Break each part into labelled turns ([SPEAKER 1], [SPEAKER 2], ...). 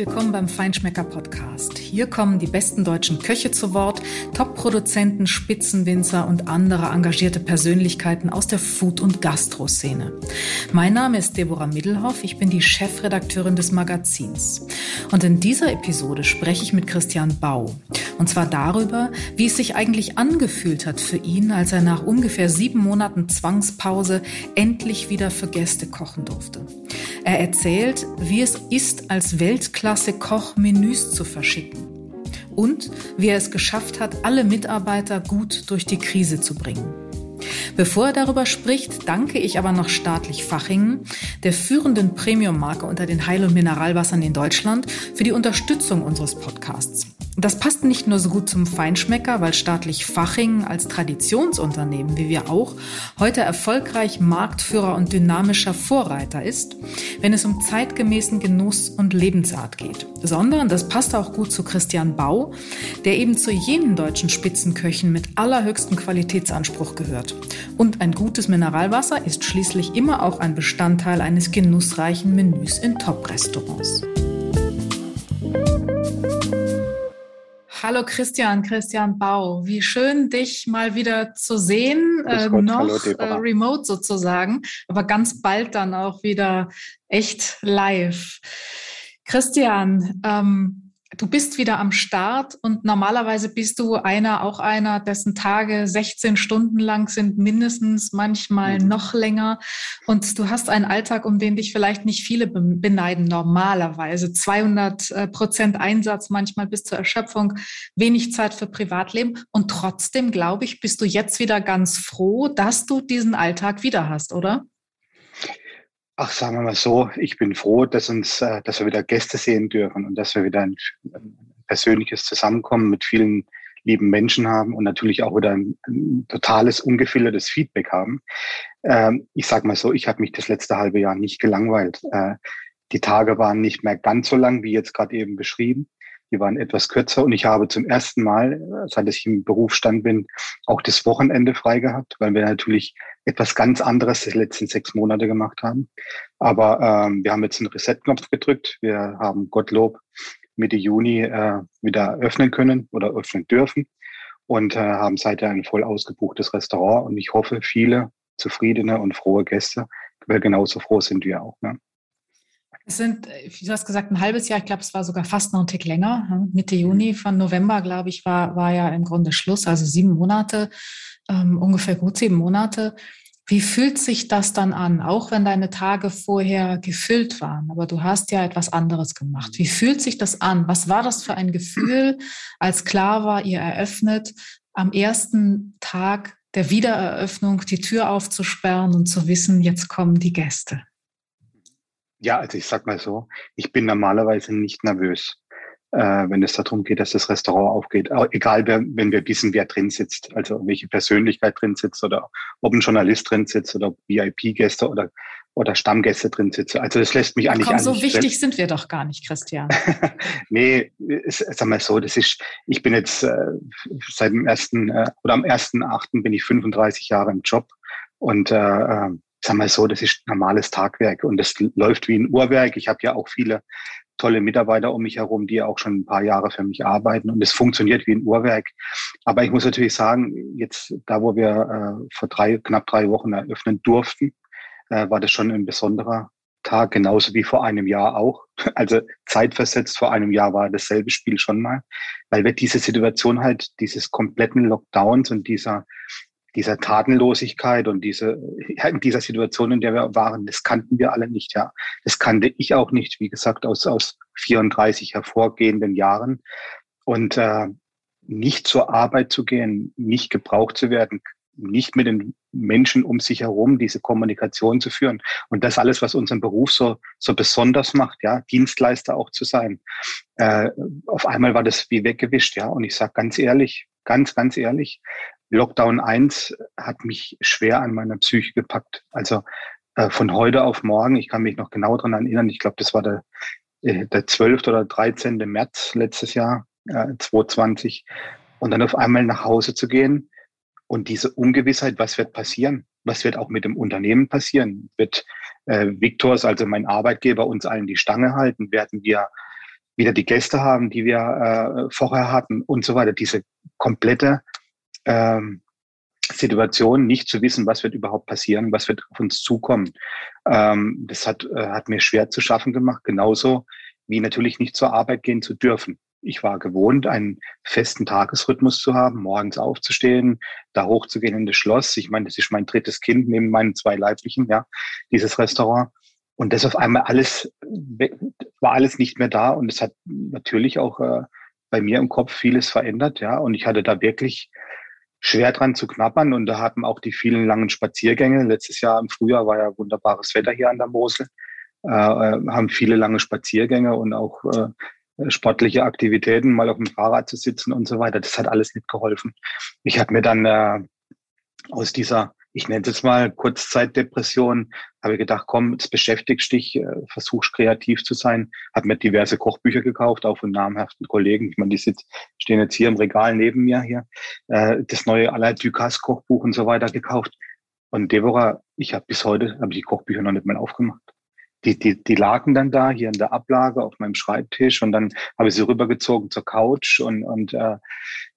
[SPEAKER 1] willkommen beim Feinschmecker Podcast. Hier kommen die besten deutschen Köche zu Wort, Top-Produzenten, Spitzenwinzer und andere engagierte Persönlichkeiten aus der Food- und Gastro-Szene. Mein Name ist Deborah Middelhoff, ich bin die Chefredakteurin des Magazins. Und in dieser Episode spreche ich mit Christian Bau. Und zwar darüber, wie es sich eigentlich angefühlt hat für ihn, als er nach ungefähr sieben Monaten Zwangspause endlich wieder für Gäste kochen durfte. Er erzählt, wie es ist, als Weltklasse-Koch Menüs zu verschicken. Und wie er es geschafft hat, alle Mitarbeiter gut durch die Krise zu bringen. Bevor er darüber spricht, danke ich aber noch staatlich Fachingen, der führenden Premium-Marke unter den Heil- und Mineralwassern in Deutschland, für die Unterstützung unseres Podcasts. Das passt nicht nur so gut zum Feinschmecker, weil staatlich Faching als Traditionsunternehmen, wie wir auch, heute erfolgreich Marktführer und dynamischer Vorreiter ist, wenn es um zeitgemäßen Genuss und Lebensart geht. Sondern das passt auch gut zu Christian Bau, der eben zu jenen deutschen Spitzenköchen mit allerhöchstem Qualitätsanspruch gehört. Und ein gutes Mineralwasser ist schließlich immer auch ein Bestandteil eines genussreichen Menüs in Top-Restaurants. Hallo Christian, Christian Bau. Wie schön, dich mal wieder zu sehen, äh, noch Hallo, äh, remote sozusagen, aber ganz bald dann auch wieder echt live. Christian, ähm, du bist wieder am Start und normalerweise bist du einer, auch einer, dessen Tage 16 Stunden lang sind, mindestens manchmal mhm. noch länger. Und du hast einen Alltag, um den dich vielleicht nicht viele beneiden, normalerweise. 200 äh, Prozent Einsatz, manchmal bis zur Erschöpfung, wenig Zeit für Privatleben. Und trotzdem, glaube ich, bist du jetzt wieder ganz froh, dass du diesen Alltag wieder hast, oder?
[SPEAKER 2] Ach, sagen wir mal so, ich bin froh, dass uns, äh, dass wir wieder Gäste sehen dürfen und dass wir wieder ein, persönliches Zusammenkommen mit vielen lieben Menschen haben und natürlich auch wieder ein, ein totales, ungefiltertes Feedback haben. Ähm, ich sage mal so, ich habe mich das letzte halbe Jahr nicht gelangweilt. Äh, die Tage waren nicht mehr ganz so lang, wie jetzt gerade eben beschrieben. Die waren etwas kürzer und ich habe zum ersten Mal, seit ich im Berufsstand bin, auch das Wochenende frei gehabt, weil wir natürlich etwas ganz anderes die letzten sechs Monate gemacht haben. Aber ähm, wir haben jetzt einen Reset-Knopf gedrückt. Wir haben Gottlob Mitte Juni äh, wieder öffnen können oder öffnen dürfen und äh, haben seither ein voll ausgebuchtes Restaurant. Und ich hoffe, viele zufriedene und frohe Gäste, weil genauso froh sind wir auch. Ne?
[SPEAKER 1] Es sind, äh, du hast gesagt, ein halbes Jahr, ich glaube, es war sogar fast noch ein Tick länger. Mitte Juni von November, glaube ich, war, war ja im Grunde Schluss, also sieben Monate, ähm, ungefähr gut sieben Monate. Wie fühlt sich das dann an, auch wenn deine Tage vorher gefüllt waren, aber du hast ja etwas anderes gemacht. Wie fühlt sich das an? Was war das für ein Gefühl, als klar war, ihr eröffnet am ersten Tag der Wiedereröffnung die Tür aufzusperren und zu wissen, jetzt kommen die Gäste?
[SPEAKER 2] Ja, also ich sag mal so, ich bin normalerweise nicht nervös, äh, wenn es darum geht, dass das Restaurant aufgeht. Egal, wer, wenn wir wissen, wer drin sitzt, also welche Persönlichkeit drin sitzt oder ob ein Journalist drin sitzt oder VIP-Gäste oder oder Stammgäste drin sitzen. Also das lässt mich eigentlich
[SPEAKER 1] Komm, so wichtig sind wir doch gar nicht, Christian.
[SPEAKER 2] nee, sag mal so, das ist, ich bin jetzt äh, seit dem ersten äh, oder am ersten Achten bin ich 35 Jahre im Job und äh, äh sag mal so, das ist normales Tagwerk und das läuft wie ein Uhrwerk. Ich habe ja auch viele tolle Mitarbeiter um mich herum, die auch schon ein paar Jahre für mich arbeiten und es funktioniert wie ein Uhrwerk. Aber ich muss natürlich sagen, jetzt da, wo wir äh, vor drei, knapp drei Wochen eröffnen durften, äh, war das schon ein besonderer Tag, genauso wie vor einem Jahr auch. Also zeitversetzt vor einem Jahr war dasselbe Spiel schon mal, weil wir diese Situation halt, dieses kompletten Lockdowns und dieser dieser Tatenlosigkeit und diese, in dieser Situation, in der wir waren, das kannten wir alle nicht, ja. Das kannte ich auch nicht, wie gesagt, aus, aus 34 hervorgehenden Jahren. Und äh, nicht zur Arbeit zu gehen, nicht gebraucht zu werden, nicht mit den Menschen um sich herum diese Kommunikation zu führen. Und das alles, was unseren Beruf so, so besonders macht, ja, Dienstleister auch zu sein. Äh, auf einmal war das wie weggewischt, ja. Und ich sage ganz ehrlich, ganz, ganz ehrlich, Lockdown 1 hat mich schwer an meiner Psyche gepackt. Also äh, von heute auf morgen, ich kann mich noch genau dran erinnern, ich glaube, das war der, äh, der 12. oder 13. März letztes Jahr, äh, 2020. Und dann auf einmal nach Hause zu gehen und diese Ungewissheit, was wird passieren? Was wird auch mit dem Unternehmen passieren? Wird äh, Victors, also mein Arbeitgeber, uns allen die Stange halten? Werden wir wieder die Gäste haben, die wir äh, vorher hatten und so weiter. Diese komplette ähm, Situation, nicht zu wissen, was wird überhaupt passieren, was wird auf uns zukommen. Ähm, das hat, äh, hat mir schwer zu schaffen gemacht, genauso wie natürlich nicht zur Arbeit gehen zu dürfen. Ich war gewohnt, einen festen Tagesrhythmus zu haben, morgens aufzustehen, da hochzugehen in das Schloss. Ich meine, das ist mein drittes Kind neben meinen zwei Leiblichen, ja, dieses Restaurant. Und das auf einmal alles, war alles nicht mehr da. Und es hat natürlich auch äh, bei mir im Kopf vieles verändert, ja. Und ich hatte da wirklich schwer dran zu knappern. Und da hatten auch die vielen langen Spaziergänge. Letztes Jahr im Frühjahr war ja wunderbares Wetter hier an der Mosel. Äh, äh haben viele lange Spaziergänge und auch äh, sportliche Aktivitäten, mal auf dem Fahrrad zu sitzen und so weiter. Das hat alles nicht geholfen. Ich habe mir dann äh, aus dieser ich nenne es mal Kurzzeitdepression, habe gedacht, komm, jetzt beschäftigst dich, äh, versuchst kreativ zu sein, habe mir diverse Kochbücher gekauft, auch von namhaften Kollegen. Ich meine, die sitz, stehen jetzt hier im Regal neben mir hier, äh, das neue Alain Ducasse Kochbuch und so weiter gekauft. Und Deborah, ich habe bis heute habe die Kochbücher noch nicht mehr aufgemacht die, die, die lagen dann da hier in der Ablage auf meinem Schreibtisch und dann habe ich sie rübergezogen zur Couch und, und äh,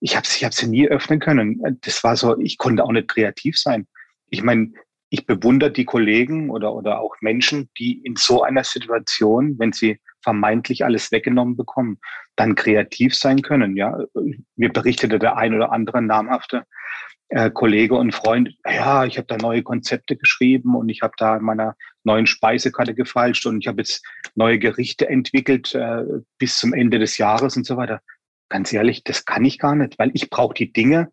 [SPEAKER 2] ich habe sie, ich hab sie nie öffnen können. Das war so, ich konnte auch nicht kreativ sein ich meine, ich bewundere die Kollegen oder, oder auch Menschen, die in so einer Situation, wenn sie vermeintlich alles weggenommen bekommen, dann kreativ sein können. Ja, mir berichtete der ein oder andere namhafte äh, Kollege und Freund, ja, ich habe da neue Konzepte geschrieben und ich habe da in meiner neuen Speisekarte gefalscht und ich habe jetzt neue Gerichte entwickelt äh, bis zum Ende des Jahres und so weiter. Ganz ehrlich, das kann ich gar nicht, weil ich brauche die Dinge,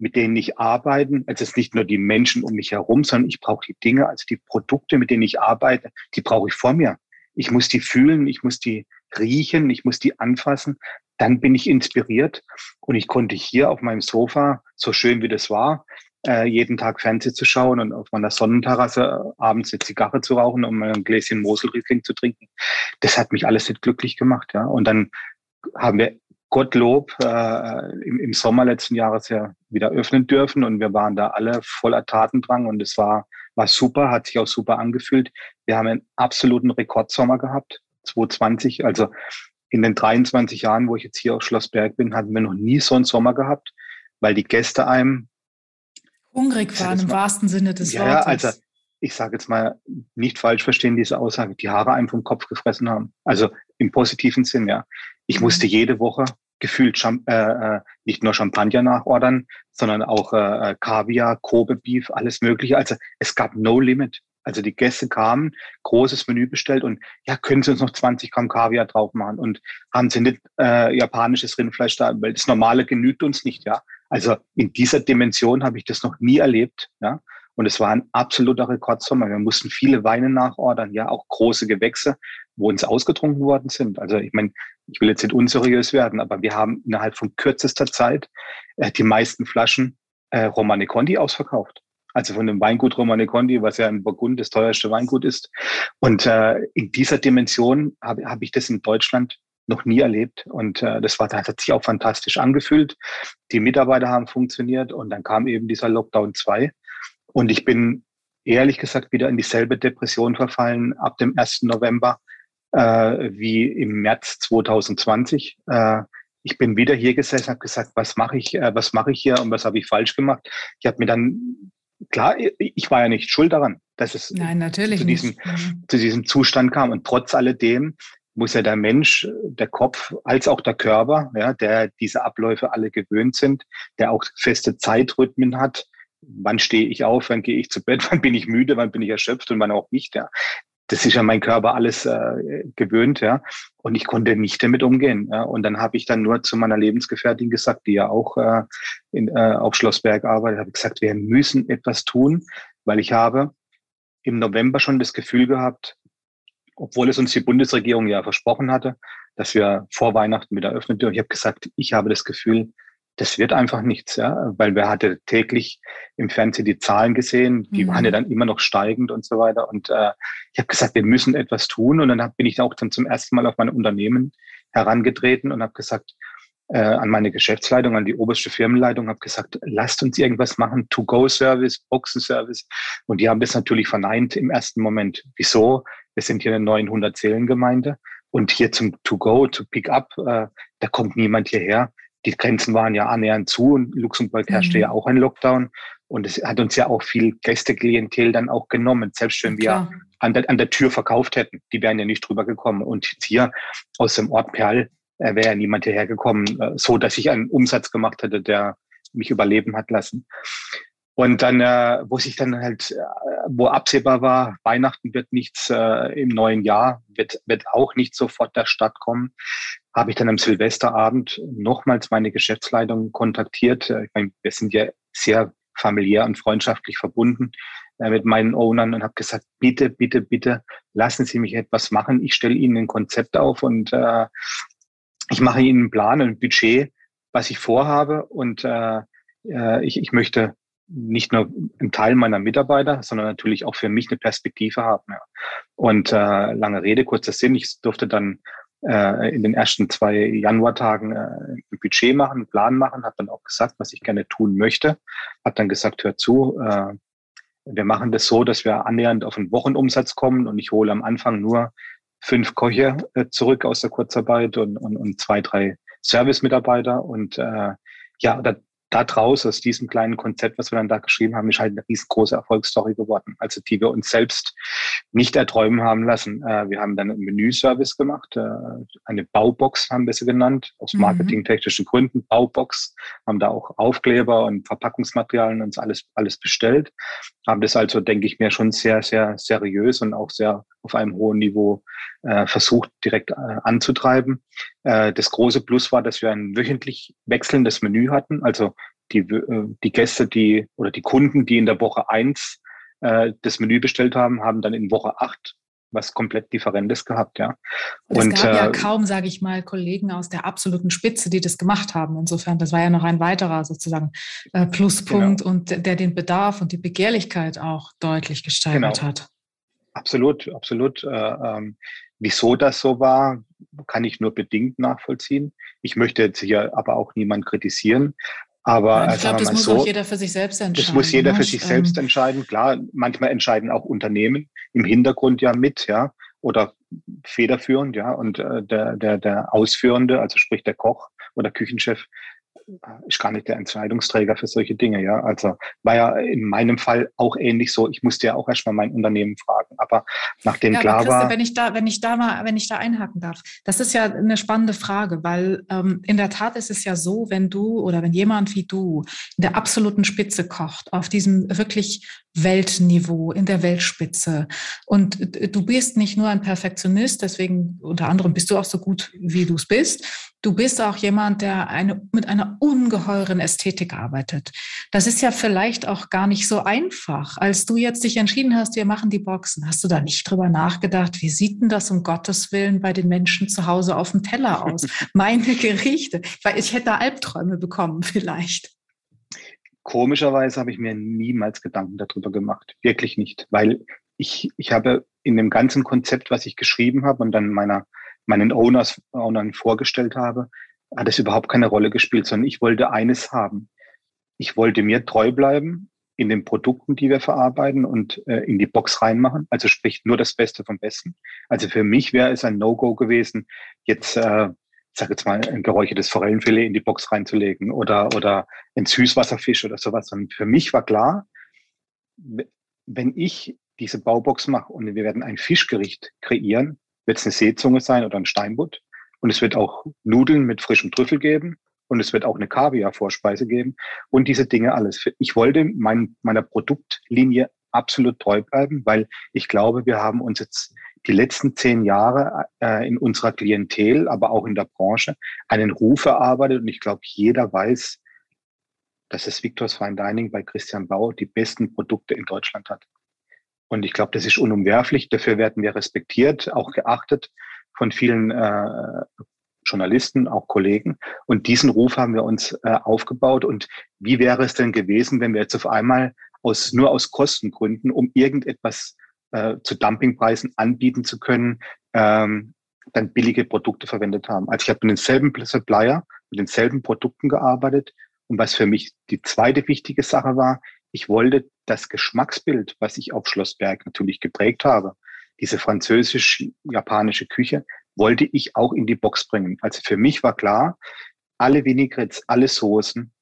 [SPEAKER 2] mit denen ich arbeite. Also es ist nicht nur die Menschen um mich herum, sondern ich brauche die Dinge, also die Produkte, mit denen ich arbeite, die brauche ich vor mir. Ich muss die fühlen, ich muss die riechen, ich muss die anfassen. Dann bin ich inspiriert und ich konnte hier auf meinem Sofa, so schön wie das war, äh, jeden Tag Fernsehen zu schauen und auf meiner Sonnenterrasse äh, abends eine Zigarre zu rauchen und ein Gläschen Moselriesling zu trinken. Das hat mich alles nicht glücklich gemacht. Ja. Und dann haben wir Gottlob äh, im, im Sommer letzten Jahres ja wieder öffnen dürfen und wir waren da alle voller Tatendrang und es war, war super, hat sich auch super angefühlt. Wir haben einen absoluten Rekordsommer gehabt, 2020. Also in den 23 Jahren, wo ich jetzt hier auf Schloss Berg bin, hatten wir noch nie so einen Sommer gehabt, weil die Gäste einem
[SPEAKER 1] hungrig waren im wahrsten Sinne des
[SPEAKER 2] ja,
[SPEAKER 1] Wortes.
[SPEAKER 2] Ja, also ich sage jetzt mal nicht falsch verstehen diese Aussage, die Haare einem vom Kopf gefressen haben. Also im positiven Sinn, ja. Ich mhm. musste jede Woche gefühlt Champ äh, äh, nicht nur Champagner nachordern, sondern auch äh, äh, Kaviar, Kobe Beef, alles Mögliche. Also es gab no limit. Also die Gäste kamen, großes Menü bestellt und ja, können Sie uns noch 20 Gramm Kaviar drauf machen und haben Sie nicht äh, japanisches Rindfleisch da, weil das Normale genügt uns nicht, ja. Also in dieser Dimension habe ich das noch nie erlebt, ja. Und es war ein absoluter Rekordsommer. Wir mussten viele Weine nachordern, ja, auch große Gewächse, wo uns ausgetrunken worden sind. Also ich meine, ich will jetzt nicht unseriös werden, aber wir haben innerhalb von kürzester Zeit äh, die meisten Flaschen äh, Romane Conti ausverkauft. Also von dem Weingut Romane Conti, was ja in Burgund das teuerste Weingut ist. Und äh, in dieser Dimension habe hab ich das in Deutschland noch nie erlebt. Und äh, das war, das hat sich auch fantastisch angefühlt. Die Mitarbeiter haben funktioniert und dann kam eben dieser Lockdown 2. Und ich bin ehrlich gesagt wieder in dieselbe Depression verfallen ab dem 1. November äh, wie im März 2020. Äh, ich bin wieder hier gesessen, habe gesagt, was mache ich, äh, was mache ich hier und was habe ich falsch gemacht. Ich habe mir dann klar, ich war ja nicht schuld daran, dass es
[SPEAKER 1] Nein, natürlich
[SPEAKER 2] zu, diesem. Mhm. zu diesem Zustand kam. Und trotz alledem muss ja der Mensch, der Kopf als auch der Körper, ja, der diese Abläufe alle gewöhnt sind, der auch feste Zeitrhythmen hat, wann stehe ich auf, wann gehe ich zu Bett, wann bin ich müde, wann bin ich erschöpft und wann auch nicht. Ja das ist ja mein Körper alles äh, gewöhnt, ja. Und ich konnte nicht damit umgehen. Ja? Und dann habe ich dann nur zu meiner Lebensgefährtin gesagt, die ja auch äh, in, äh, auf Schlossberg arbeitet, habe gesagt, wir müssen etwas tun, weil ich habe im November schon das Gefühl gehabt, obwohl es uns die Bundesregierung ja versprochen hatte, dass wir vor Weihnachten wieder öffnen dürfen. Ich habe gesagt, ich habe das Gefühl, das wird einfach nichts, ja, weil wir hatte täglich im Fernsehen die Zahlen gesehen, die mhm. waren ja dann immer noch steigend und so weiter. Und äh, ich habe gesagt, wir müssen etwas tun. Und dann hab, bin ich auch dann zum ersten Mal auf mein Unternehmen herangetreten und habe gesagt, äh, an meine Geschäftsleitung, an die oberste Firmenleitung, habe gesagt, lasst uns irgendwas machen, To-Go-Service, Boxen-Service. Und die haben das natürlich verneint im ersten Moment. Wieso? Wir sind hier eine 900 Seelengemeinde Und hier zum To-Go, to Pick-up, äh, da kommt niemand hierher. Die Grenzen waren ja annähernd zu und Luxemburg herrschte mhm. ja auch ein Lockdown. Und es hat uns ja auch viel Gästeklientel dann auch genommen, selbst wenn wir an der, an der Tür verkauft hätten. Die wären ja nicht drüber gekommen. Und jetzt hier aus dem Ort Perl äh, wäre ja niemand hierher gekommen, äh, so dass ich einen Umsatz gemacht hätte, der mich überleben hat lassen. Und dann, äh, wo sich dann halt, äh, wo absehbar war, Weihnachten wird nichts äh, im neuen Jahr, wird, wird auch nicht sofort der Stadt kommen, habe ich dann am Silvesterabend nochmals meine Geschäftsleitung kontaktiert. Äh, ich meine, wir sind ja sehr familiär und freundschaftlich verbunden äh, mit meinen Ownern und habe gesagt, bitte, bitte, bitte, lassen Sie mich etwas machen. Ich stelle Ihnen ein Konzept auf und äh, ich mache Ihnen einen Plan, ein Budget, was ich vorhabe und äh, äh ich, ich möchte nicht nur ein Teil meiner Mitarbeiter, sondern natürlich auch für mich eine Perspektive haben. Ja. Und äh, lange Rede, kurzer Sinn, ich durfte dann äh, in den ersten zwei Januartagen äh, ein Budget machen, einen Plan machen, habe dann auch gesagt, was ich gerne tun möchte. Habe dann gesagt, hör zu, äh, wir machen das so, dass wir annähernd auf einen Wochenumsatz kommen und ich hole am Anfang nur fünf Köche äh, zurück aus der Kurzarbeit und, und, und zwei, drei Service-Mitarbeiter. Und äh, ja, da, da draus, aus diesem kleinen Konzept, was wir dann da geschrieben haben, ist halt eine riesengroße Erfolgsstory geworden. Also die wir uns selbst nicht erträumen haben lassen. Äh, wir haben dann einen Menüservice gemacht, äh, eine Baubox haben wir sie genannt, aus mhm. marketingtechnischen Gründen, Baubox, haben da auch Aufkleber und Verpackungsmaterialien uns alles, alles bestellt. Haben das also, denke ich mir, schon sehr, sehr seriös und auch sehr auf einem hohen Niveau äh, versucht, direkt anzutreiben. Äh, das große Plus war, dass wir ein wöchentlich wechselndes Menü hatten. Also die, äh, die Gäste, die oder die Kunden, die in der Woche eins äh, das Menü bestellt haben, haben dann in Woche acht was komplett Differentes gehabt, ja.
[SPEAKER 1] Und, es gab ja äh, kaum, sage ich mal, Kollegen aus der absoluten Spitze, die das gemacht haben. Insofern, das war ja noch ein weiterer sozusagen äh, Pluspunkt genau. und der den Bedarf und die Begehrlichkeit auch deutlich gesteigert genau. hat.
[SPEAKER 2] Absolut, absolut. Äh, ähm, wieso das so war, kann ich nur bedingt nachvollziehen. Ich möchte jetzt hier aber auch niemand kritisieren. Aber
[SPEAKER 1] ich glaube, das muss so, auch jeder für sich selbst entscheiden.
[SPEAKER 2] Das muss jeder für ne? sich selbst ähm, entscheiden. Klar, manchmal entscheiden auch Unternehmen im Hintergrund ja mit, ja, oder federführend, ja. Und äh, der, der, der Ausführende, also sprich der Koch oder Küchenchef, ist gar nicht der Entscheidungsträger für solche Dinge, ja. Also war ja in meinem Fall auch ähnlich so. Ich musste ja auch erstmal mein Unternehmen fragen. Aber nachdem ja, klar war.
[SPEAKER 1] Wenn ich da, wenn ich da mal, wenn ich da einhaken darf, das ist ja eine spannende Frage, weil ähm, in der Tat ist es ja so, wenn du oder wenn jemand wie du in der absoluten Spitze kocht, auf diesem wirklich Weltniveau, in der Weltspitze. Und du bist nicht nur ein Perfektionist, deswegen unter anderem bist du auch so gut, wie du es bist. Du bist auch jemand, der eine, mit einer ungeheuren Ästhetik arbeitet. Das ist ja vielleicht auch gar nicht so einfach. Als du jetzt dich entschieden hast, wir machen die Boxen, hast du da nicht drüber nachgedacht, wie sieht denn das um Gottes Willen bei den Menschen zu Hause auf dem Teller aus? Meine Gerichte. Weil ich hätte Albträume bekommen vielleicht.
[SPEAKER 2] Komischerweise habe ich mir niemals Gedanken darüber gemacht. Wirklich nicht. Weil ich, ich habe in dem ganzen Konzept, was ich geschrieben habe und dann meiner meinen Owners, Ownern vorgestellt habe, hat es überhaupt keine Rolle gespielt, sondern ich wollte eines haben. Ich wollte mir treu bleiben in den Produkten, die wir verarbeiten und äh, in die Box reinmachen. Also sprich nur das Beste vom Besten. Also für mich wäre es ein No-Go gewesen, jetzt, äh, sag jetzt mal, ein geräuchertes Forellenfilet in die Box reinzulegen oder, oder ein Süßwasserfisch oder sowas. Und für mich war klar, wenn ich diese Baubox mache und wir werden ein Fischgericht kreieren, wird es eine Seezunge sein oder ein Steinbutt. Und es wird auch Nudeln mit frischem Trüffel geben. Und es wird auch eine Kaviar-Vorspeise geben. Und diese Dinge alles. Ich wollte mein, meiner Produktlinie absolut treu bleiben, weil ich glaube, wir haben uns jetzt die letzten zehn Jahre äh, in unserer Klientel, aber auch in der Branche einen Ruf erarbeitet. Und ich glaube, jeder weiß, dass das Victor's Fine Dining bei Christian Bau die besten Produkte in Deutschland hat. Und ich glaube, das ist unumwerflich. Dafür werden wir respektiert, auch geachtet von vielen äh, Journalisten, auch Kollegen. Und diesen Ruf haben wir uns äh, aufgebaut. Und wie wäre es denn gewesen, wenn wir jetzt auf einmal aus, nur aus Kostengründen, um irgendetwas äh, zu Dumpingpreisen anbieten zu können, ähm, dann billige Produkte verwendet haben. Also ich habe mit denselben Supplier, mit denselben Produkten gearbeitet. Und was für mich die zweite wichtige Sache war, ich wollte das Geschmacksbild, was ich auf Schloss Berg natürlich geprägt habe, diese französisch-japanische Küche, wollte ich auch in die Box bringen. Also für mich war klar, alle Vinaigrettes, alle Soßen,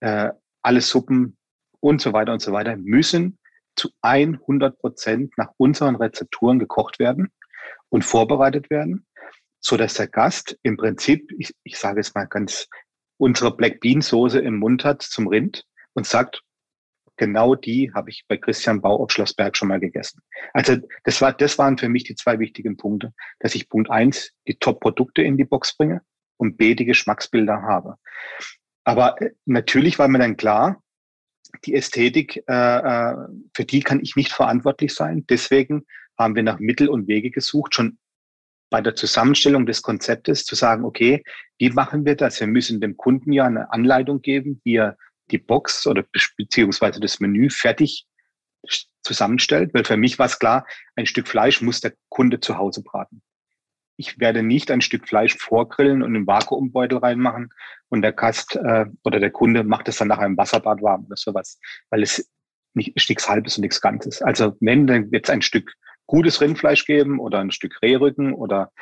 [SPEAKER 2] äh, alle Suppen und so weiter und so weiter müssen zu 100 Prozent nach unseren Rezepturen gekocht werden und vorbereitet werden, so dass der Gast im Prinzip, ich, ich sage es mal ganz, unsere Black Bean Soße im Mund hat zum Rind und sagt, genau die habe ich bei Christian Bau auf Schlossberg schon mal gegessen. Also das war, das waren für mich die zwei wichtigen Punkte, dass ich Punkt eins die Top-Produkte in die Box bringe und B die Geschmacksbilder habe. Aber äh, natürlich war mir dann klar, die Ästhetik, äh, äh, für die kann ich nicht verantwortlich sein. Deswegen haben wir nach Mittel und Wege gesucht, schon bei der Zusammenstellung des Konzeptes zu sagen, okay, wie machen wir das? Wir müssen dem Kunden ja eine Anleitung geben, wie er die Box oder beziehungsweise das Menü fertig zusammenstellt. Weil für mich war es klar, ein Stück Fleisch muss der Kunde zu Hause braten. Ich werde nicht ein Stück Fleisch vorgrillen und im Vakuumbeutel reinmachen und der Gast äh, oder der Kunde macht es dann nach einem Wasserbad warm oder sowas, weil es nicht, ist nichts Halbes und nichts Ganzes. Also wenn, dann wird es ein Stück gutes Rindfleisch geben oder ein Stück Rehrücken oder,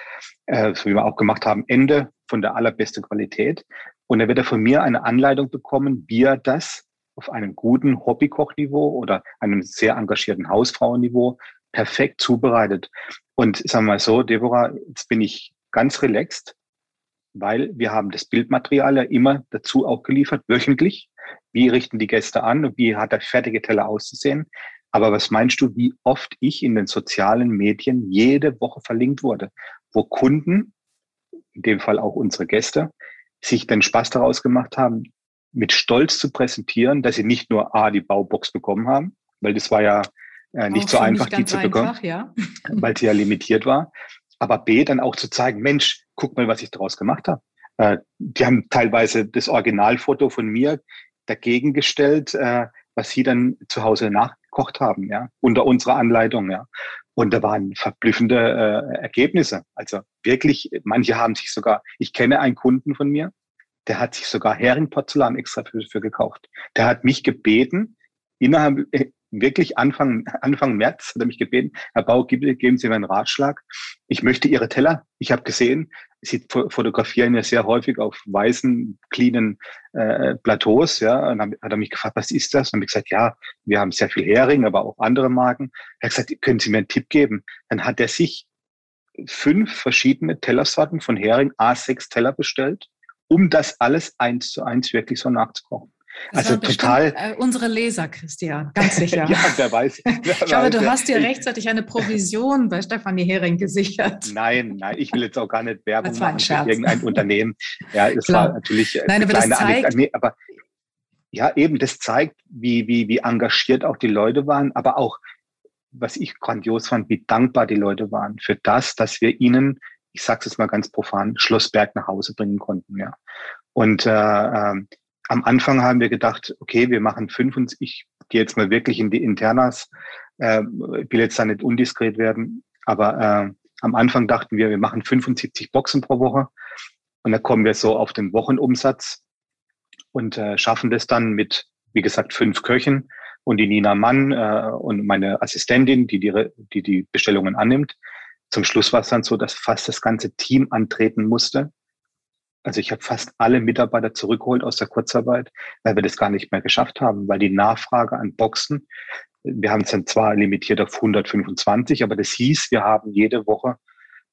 [SPEAKER 2] äh, so wie wir auch gemacht haben, Ende von der allerbesten Qualität. Und dann wird er von mir eine Anleitung bekommen, wie er das auf einem guten Hobbykochniveau oder einem sehr engagierten Hausfrauenniveau perfekt zubereitet. Und sagen wir mal so, Deborah, jetzt bin ich ganz relaxed, weil wir haben das Bildmaterial ja immer dazu auch geliefert, wöchentlich. Wie richten die Gäste an und wie hat der fertige Teller auszusehen? Aber was meinst du, wie oft ich in den sozialen Medien jede Woche verlinkt wurde, wo Kunden, in dem Fall auch unsere Gäste, sich den Spaß daraus gemacht haben, mit Stolz zu präsentieren, dass sie nicht nur A, die Baubox bekommen haben, weil das war ja äh, nicht auch so einfach, die zu bekommen, einfach, ja. weil sie ja limitiert war, aber B, dann auch zu zeigen, Mensch, guck mal, was ich daraus gemacht habe. Äh, die haben teilweise das Originalfoto von mir dagegen gestellt, äh, was sie dann zu Hause nachgekocht haben, ja, unter unserer Anleitung, ja. Und da waren verblüffende äh, Ergebnisse. Also wirklich, manche haben sich sogar, ich kenne einen Kunden von mir, der hat sich sogar Heringporzellan extra für, für gekauft. Der hat mich gebeten, innerhalb, äh, wirklich Anfang, Anfang März hat er mich gebeten, Herr Bau, geben Sie mir einen Ratschlag. Ich möchte Ihre Teller. Ich habe gesehen, Sie fotografieren ja sehr häufig auf weißen, cleanen äh, Plateaus. Ja, und dann hat er mich gefragt, was ist das? Und dann habe ich gesagt, ja, wir haben sehr viel Hering, aber auch andere Marken. Er hat gesagt, können Sie mir einen Tipp geben? Dann hat er sich fünf verschiedene Tellersorten von Hering, A6 Teller bestellt, um das alles eins zu eins wirklich so nachzukochen.
[SPEAKER 1] Das also total. Äh, unsere Leser, Christian, ganz sicher.
[SPEAKER 2] ja, wer weiß. Wer
[SPEAKER 1] ich glaube, du hast dir rechtzeitig eine Provision bei Stefanie Hering gesichert.
[SPEAKER 2] Nein, nein, ich will jetzt auch gar nicht Werbung machen für irgendein Unternehmen. Ja, es war natürlich
[SPEAKER 1] nein, aber kleine
[SPEAKER 2] Anekdote. Nee, aber ja, eben, das zeigt, wie, wie, wie engagiert auch die Leute waren, aber auch, was ich grandios fand, wie dankbar die Leute waren für das, dass wir ihnen, ich sage es jetzt mal ganz profan, Schlossberg nach Hause bringen konnten. Ja. Und äh, ähm, am Anfang haben wir gedacht, okay, wir machen fünf und ich gehe jetzt mal wirklich in die Internas. Äh, ich will jetzt da nicht undiskret werden, aber äh, am Anfang dachten wir, wir machen 75 Boxen pro Woche und da kommen wir so auf den Wochenumsatz und äh, schaffen das dann mit, wie gesagt, fünf Köchen und die Nina Mann äh, und meine Assistentin, die die, die die Bestellungen annimmt. Zum Schluss war es dann so, dass fast das ganze Team antreten musste also ich habe fast alle Mitarbeiter zurückgeholt aus der Kurzarbeit, weil wir das gar nicht mehr geschafft haben, weil die Nachfrage an Boxen, wir haben es dann zwar limitiert auf 125, aber das hieß, wir haben jede Woche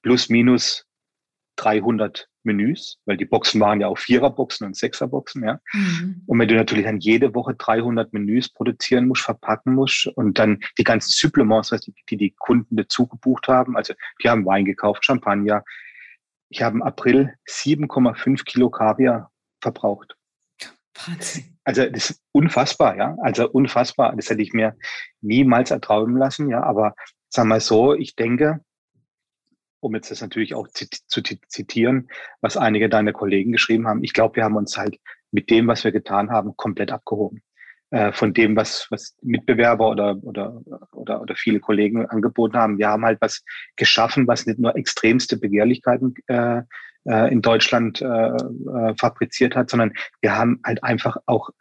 [SPEAKER 2] plus minus 300 Menüs, weil die Boxen waren ja auch Viererboxen und Sechserboxen, ja. Mhm. Und wenn du natürlich dann jede Woche 300 Menüs produzieren musst, verpacken musst und dann die ganzen Supplements, die die Kunden dazu gebucht haben, also die haben Wein gekauft, Champagner, ich habe im April 7,5 Kilo Kaviar verbraucht. Wahnsinn. Also das ist unfassbar, ja. Also unfassbar. Das hätte ich mir niemals erträumen lassen, ja. Aber sag mal so, ich denke, um jetzt das natürlich auch zu, zu zitieren, was einige deiner Kollegen geschrieben haben, ich glaube, wir haben uns halt mit dem, was wir getan haben, komplett abgehoben. Äh, von dem, was, was Mitbewerber oder, oder, oder, oder viele Kollegen angeboten haben. Wir haben halt was geschaffen, was nicht nur extremste Begehrlichkeiten äh, äh, in Deutschland äh, äh, fabriziert hat, sondern wir haben halt einfach auch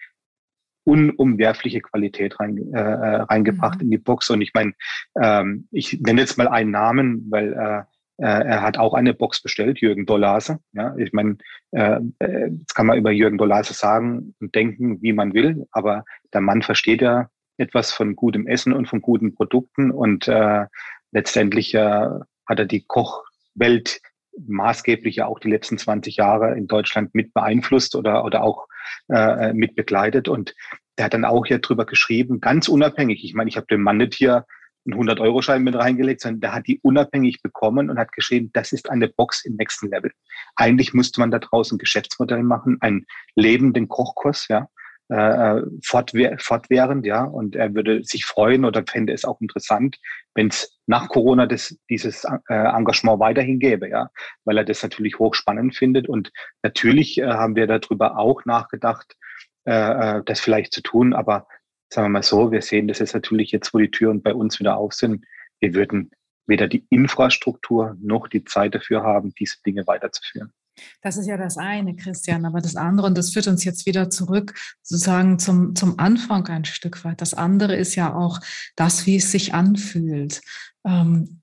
[SPEAKER 2] unumwerfliche Qualität rein, äh, reingebracht mhm. in die Box. Und ich meine, ähm, ich nenne jetzt mal einen Namen, weil äh, Äh, er hat auch eine Box bestellt, Jürgen Dollase. Ja, ich meine, äh, äh, jetzt kann man über Jürgen Dollase sagen und denken, wie man will, aber der Mann versteht ja etwas von gutem Essen und von guten Produkten und äh, letztendlich äh, hat er die Kochwelt maßgeblich ja auch die letzten 20 Jahre in Deutschland mit beeinflusst oder, oder auch äh, mit begleitet. Und der hat dann auch hier drüber geschrieben, ganz unabhängig. Ich meine, ich habe dem Mann nicht hier einen 100-Euro-Schein mit reingelegt, sondern der hat die unabhängig bekommen und hat geschrieben, das ist eine Box im nächsten Level. Eigentlich musste man da draußen Geschäftsmodell machen, einen lebenden Kochkurs, ja, äh, fortwähr fortwährend, ja, und er würde sich freuen oder fände es auch interessant, wenn es nach Corona das, dieses äh, Engagement weiterhin gäbe, ja, weil er das natürlich hochspannend findet und natürlich äh, haben wir darüber auch nachgedacht, äh, äh das vielleicht zu tun, aber sagen wir mal so, wir sehen das jetzt natürlich jetzt, wo die Türen bei uns wieder auf sind. Wir würden weder die Infrastruktur noch die Zeit dafür haben, diese Dinge weiterzuführen.
[SPEAKER 1] Das ist ja das eine, Christian, aber das andere, und das führt uns jetzt wieder zurück, sozusagen zum, zum Anfang ein Stück weit. Das andere ist ja auch das, wie es sich anfühlt. Ähm,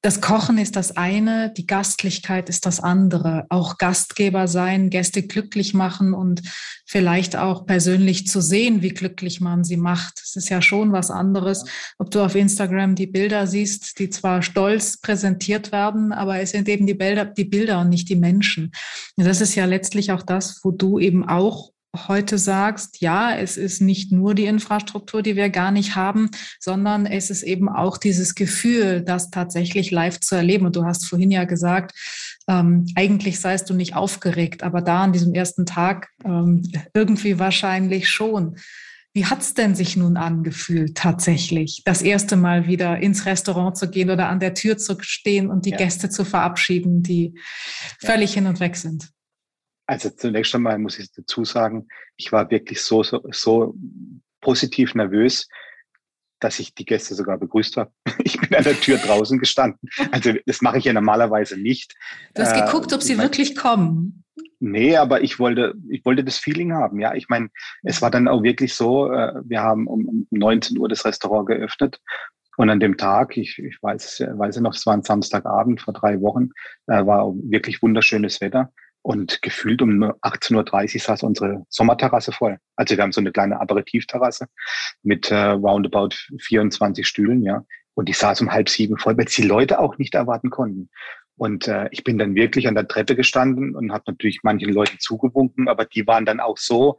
[SPEAKER 1] das Kochen ist das eine, die Gastlichkeit ist das andere. Auch Gastgeber sein, Gäste glücklich machen und vielleicht auch persönlich zu sehen, wie glücklich man sie macht. Es ist ja schon was anderes, ob du auf Instagram die Bilder siehst, die zwar stolz präsentiert werden, aber es sind eben die Bilder, die Bilder und nicht die Menschen. Und das ist ja letztlich auch das, wo du eben auch heute sagst, ja, es ist nicht nur die Infrastruktur, die wir gar nicht haben, sondern es ist eben auch dieses Gefühl, das tatsächlich live zu erleben. Und du hast vorhin ja gesagt, ähm, eigentlich seist du nicht aufgeregt, aber da an diesem ersten Tag ähm, irgendwie wahrscheinlich schon. Wie hat's denn sich nun angefühlt, tatsächlich, das erste Mal wieder ins Restaurant zu gehen oder an der Tür zu stehen und die ja. Gäste zu verabschieden, die völlig ja. hin und weg sind?
[SPEAKER 2] Also zunächst einmal muss ich dazu sagen, ich war wirklich so, so, so positiv nervös, dass ich die Gäste sogar begrüßt habe. Ich bin an der Tür draußen gestanden. Also das mache ich ja normalerweise nicht.
[SPEAKER 1] Du hast geguckt, ob sie äh, wirklich kommen.
[SPEAKER 2] Nee, aber ich wollte, ich wollte das Feeling haben. Ja, ich meine, es war dann auch wirklich so, äh, wir haben um 19 Uhr das Restaurant geöffnet und an dem Tag, ich, ich weiß, weiß noch, es war ein Samstagabend vor drei Wochen, äh, war wirklich wunderschönes Wetter. Und gefühlt um 18.30 Uhr saß unsere Sommerterrasse voll. Also wir haben so eine kleine Aperitivterrasse mit äh, roundabout 24 Stühlen, ja. Und die saß um halb sieben voll, weil es die Leute auch nicht erwarten konnten. Und äh, ich bin dann wirklich an der Treppe gestanden und habe natürlich manchen Leuten zugewunken, aber die waren dann auch so,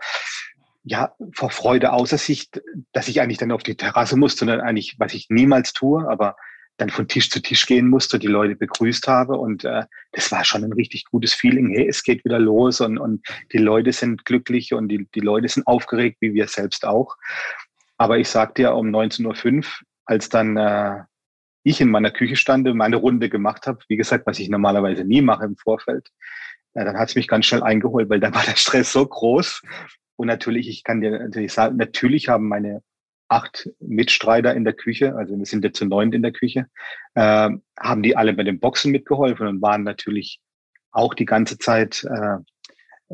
[SPEAKER 2] ja, vor Freude außer sich, dass ich eigentlich dann auf die Terrasse musste, sondern eigentlich, was ich niemals tue, aber dann von Tisch zu Tisch gehen musste, die Leute begrüßt habe und äh, das war schon ein richtig gutes Feeling. Hey, es geht wieder los und, und die Leute sind glücklich und die, die Leute sind aufgeregt, wie wir selbst auch. Aber ich sagte ja um 19.05 Uhr, als dann äh, ich in meiner Küche stand und meine Runde gemacht habe, wie gesagt, was ich normalerweise nie mache im Vorfeld, äh, dann hat es mich ganz schnell eingeholt, weil dann war der Stress so groß. Und natürlich, ich kann dir natürlich sagen, natürlich haben meine acht Mitstreiter in der Küche, also wir sind jetzt zu neunt in der Küche, äh, haben die alle bei den Boxen mitgeholfen und waren natürlich auch die ganze Zeit, äh,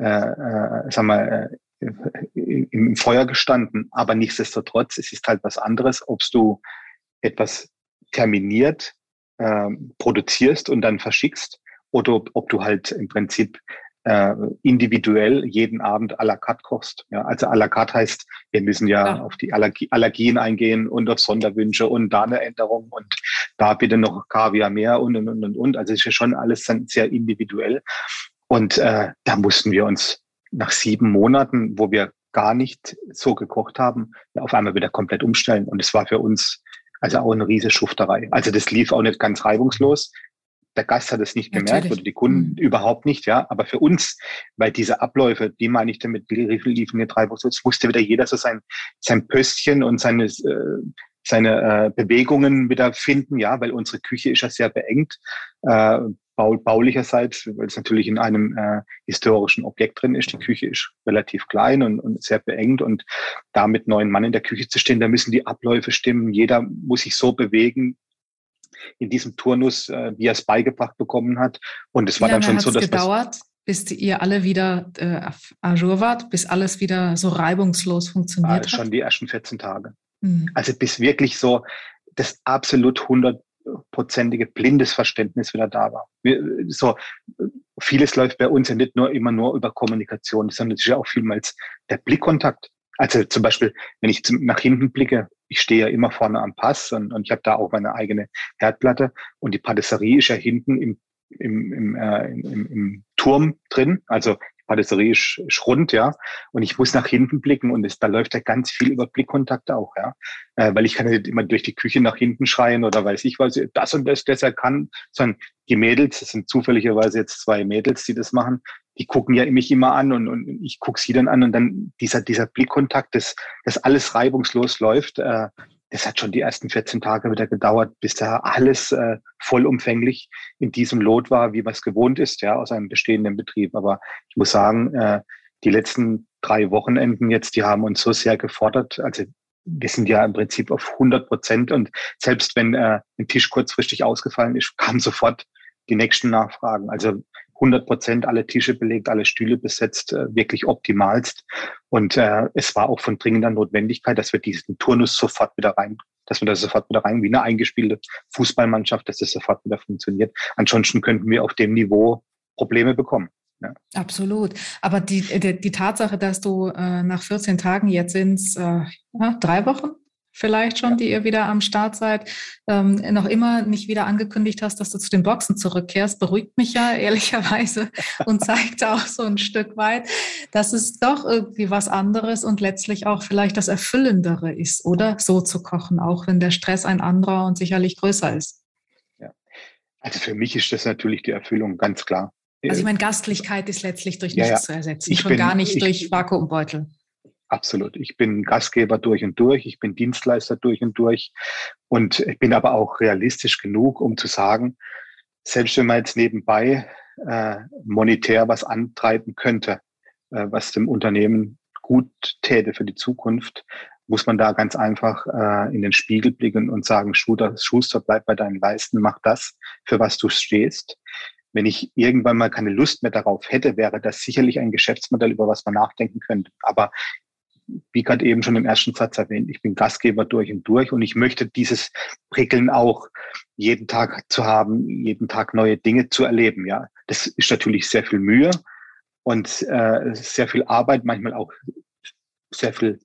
[SPEAKER 2] äh, äh, sag mal, äh, im Feuer gestanden. Aber nichtsdestotrotz, es ist halt was anderes, ob du etwas terminiert äh, produzierst und dann verschickst oder ob, ob du halt im Prinzip äh, individuell jeden Abend à la carte kochst. Ja, also à la carte heißt, wir müssen ja, ja. auf die Allergie, Allergien eingehen und auf Sonderwünsche und da eine Änderung und da bitte noch Kaviar mehr und und und und. und. Also es ist ja schon alles dann sehr individuell. Und äh, da mussten wir uns nach sieben Monaten, wo wir gar nicht so gekocht haben, auf einmal wieder komplett umstellen. Und es war für uns also auch eine riesige Schufterei. Also das lief auch nicht ganz reibungslos der Gast hat es nicht gemerkt Natürlich. oder die Kunden mhm. überhaupt nicht, ja. Aber für uns, weil diese Abläufe, die meine ich damit, liefen mir drei Wochen, es musste wieder jeder so sein, sein Pöstchen und seine, äh, seine äh, Bewegungen wieder finden, ja, weil unsere Küche ist ja sehr beengt, äh, bau, baulicherseits, weil es natürlich in einem äh, historischen Objekt drin ist. Die Küche ist relativ klein und, und sehr beengt und da mit neun Mann in der Küche zu stehen, da müssen die Abläufe stimmen. Jeder muss sich so bewegen, in diesem Turnus, äh, wie er es beigebracht bekommen hat. Und es war dann schon so, dass
[SPEAKER 1] gedauert, bis ihr alle wieder äh, Ajour wart, bis alles wieder so reibungslos funktioniert
[SPEAKER 2] ah, hat? Schon die ersten 14 Tage. Mhm. Also bis wirklich so das absolut 100 hundertprozentige blindes Verständnis wieder da war. Wir, so, vieles läuft bei uns ja nicht nur immer nur über Kommunikation, sondern es ist ja auch vielmals der Blickkontakt. Also zum Beispiel, wenn ich nach hinten blicke, ich stehe ja immer vorne am Pass und, und ich habe da auch meine eigene Herdplatte und die Patisserie ist ja hinten im, im, im, äh, im, im Turm drin. Also Patisserie ist, ist rund, ja. Und ich muss nach hinten blicken und es, da läuft ja ganz viel über Blickkontakt auch, ja. Äh, weil ich kann nicht immer durch die Küche nach hinten schreien oder weiß ich was, das und das, das er kann, sondern die Mädels, das sind zufälligerweise jetzt zwei Mädels, die das machen, die gucken ja mich immer an und, und ich gucke sie dann an und dann dieser, dieser Blickkontakt, dass, dass alles reibungslos läuft, äh, das hat schon die ersten 14 Tage wieder gedauert, bis da alles äh, vollumfänglich in diesem Lot war, wie man es gewohnt ist, ja, aus einem bestehenden Betrieb. Aber ich muss sagen, äh, die letzten drei Wochenenden jetzt, die haben uns so sehr gefordert. Also wir sind ja im Prinzip auf 100 Prozent und selbst wenn äh, ein Tisch kurzfristig ausgefallen ist, kamen sofort die nächsten Nachfragen. Also 100 Prozent alle Tische belegt, alle Stühle besetzt, äh, wirklich optimalst. Und äh, es war auch von dringender Notwendigkeit, dass wir diesen Turnus sofort wieder rein, dass wir das sofort wieder rein, wie eine eingespielte Fußballmannschaft, dass das sofort wieder funktioniert. Ansonsten könnten wir auf dem Niveau Probleme bekommen.
[SPEAKER 1] Ja. Absolut. Aber die, die, die Tatsache, dass du äh, nach 14 Tagen, jetzt sind äh, drei Wochen, vielleicht schon, die ihr wieder am Start seid, ähm, noch immer nicht wieder angekündigt hast, dass du zu den Boxen zurückkehrst, beruhigt mich ja ehrlicherweise und zeigt auch so ein Stück weit, dass es doch irgendwie was anderes und letztlich auch vielleicht das Erfüllendere ist, oder? So zu kochen, auch wenn der Stress ein anderer und sicherlich größer ist.
[SPEAKER 2] Ja. Also für mich ist das natürlich die Erfüllung, ganz klar.
[SPEAKER 1] Also ich meine, Gastlichkeit ist letztlich durch nichts ja, ja. zu ersetzen, ich schon bin, gar nicht ich, durch Vakuumbeutel.
[SPEAKER 2] Absolut. Ich bin Gastgeber durch und durch, ich bin Dienstleister durch und durch und ich bin aber auch realistisch genug, um zu sagen, selbst wenn man jetzt nebenbei äh, monetär was antreiben könnte, äh, was dem Unternehmen gut täte für die Zukunft, muss man da ganz einfach äh, in den Spiegel blicken und sagen, Schuster, Schuster, bleib bei deinen Leisten, mach das, für was du stehst. Wenn ich irgendwann mal keine Lust mehr darauf hätte, wäre das sicherlich ein Geschäftsmodell, über was man nachdenken könnte. Aber wie gerade eben schon im ersten Satz erwähnt, ich bin Gastgeber durch und durch und ich möchte dieses Prickeln auch jeden Tag zu haben, jeden Tag neue Dinge zu erleben. Ja, das ist natürlich sehr viel Mühe und äh, sehr viel Arbeit, manchmal auch sehr viel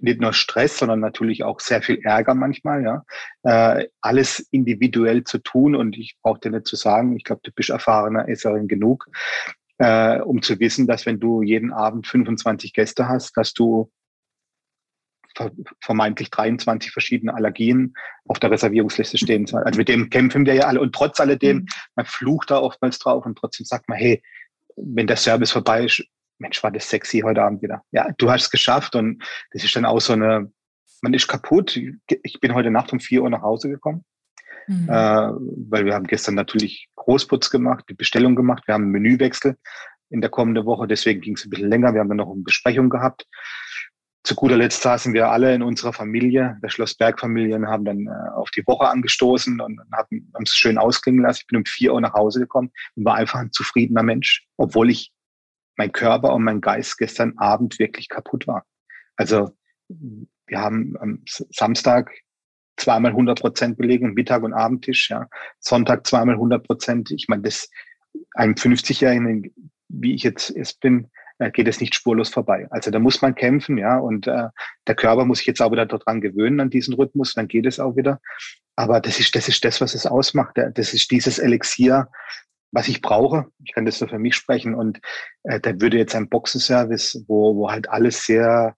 [SPEAKER 2] nicht nur Stress, sondern natürlich auch sehr viel Ärger manchmal, ja. Äh, alles individuell zu tun und ich brauche dir nicht zu sagen, ich glaube, du bist erfahrener Esserin genug äh, um zu wissen, dass wenn du jeden Abend 25 Gäste hast, dass du vermeintlich 23 verschiedene Allergien auf der Reservierungsliste stehen. Also mit dem kämpfen wir ja alle. Und trotz alledem, mhm. man flucht da oftmals drauf und trotzdem sagt man, hey, wenn der Service vorbei ist, Mensch, war das sexy heute Abend wieder. Ja, du hast es geschafft und das ist dann auch so eine, man ist kaputt. Ich bin heute Nacht um vier Uhr nach Hause gekommen mhm. äh, weil wir haben gestern natürlich Großputz gemacht, die Bestellung gemacht, wir haben einen Menüwechsel in der kommenden Woche, deswegen ging es ein bisschen länger, wir haben dann noch eine Besprechung gehabt. Zu guter Letzt saßen wir alle in unserer Familie, der Schlossberg-Familie, und haben dann äh, auf die Woche angestoßen und haben es schön ausklingen lassen. Ich bin um vier Uhr nach Hause gekommen und war einfach ein zufriedener Mensch, obwohl ich mein Körper und mein Geist gestern Abend wirklich kaputt war. Also wir haben am Samstag zweimal 100 Prozent Belegung, Mittag- und Abendtisch, ja. Sonntag zweimal 100 Prozent. Ich meine, das einem 50-Jährigen, wie ich jetzt erst bin, äh, geht es nicht spurlos vorbei. Also da muss man kämpfen, ja, und äh, der Körper muss sich jetzt auch wieder daran gewöhnen, an diesen Rhythmus, dann geht es auch wieder. Aber das ist, das ist das, was es ausmacht. Das ist dieses Elixier, was ich brauche. Ich kann das nur für mich sprechen. Und äh, da würde jetzt ein Boxenservice, wo, wo halt alles sehr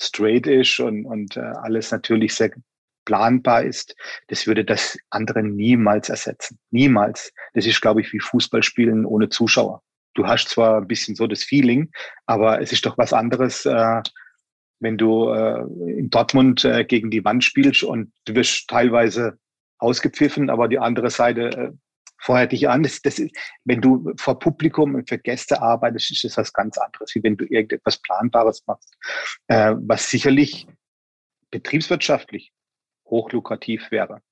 [SPEAKER 2] straight ist und, und äh, alles natürlich sehr planbar ist, das würde das andere niemals ersetzen. Niemals. Das ist, glaube ich, wie Fußballspielen ohne Zuschauer. Du hast zwar ein bisschen so das Feeling, aber es ist doch was anderes, äh, wenn du äh, in Dortmund äh, gegen die Wand spielst und du wirst teilweise ausgepfiffen, aber die andere Seite äh, feuert dich an. Das, das ist, wenn du vor Publikum und für Gäste arbeitest, ist das was ganz anderes, wie wenn du irgendetwas Planbares machst, äh, was sicherlich betriebswirtschaftlich hochlukrativ wäre.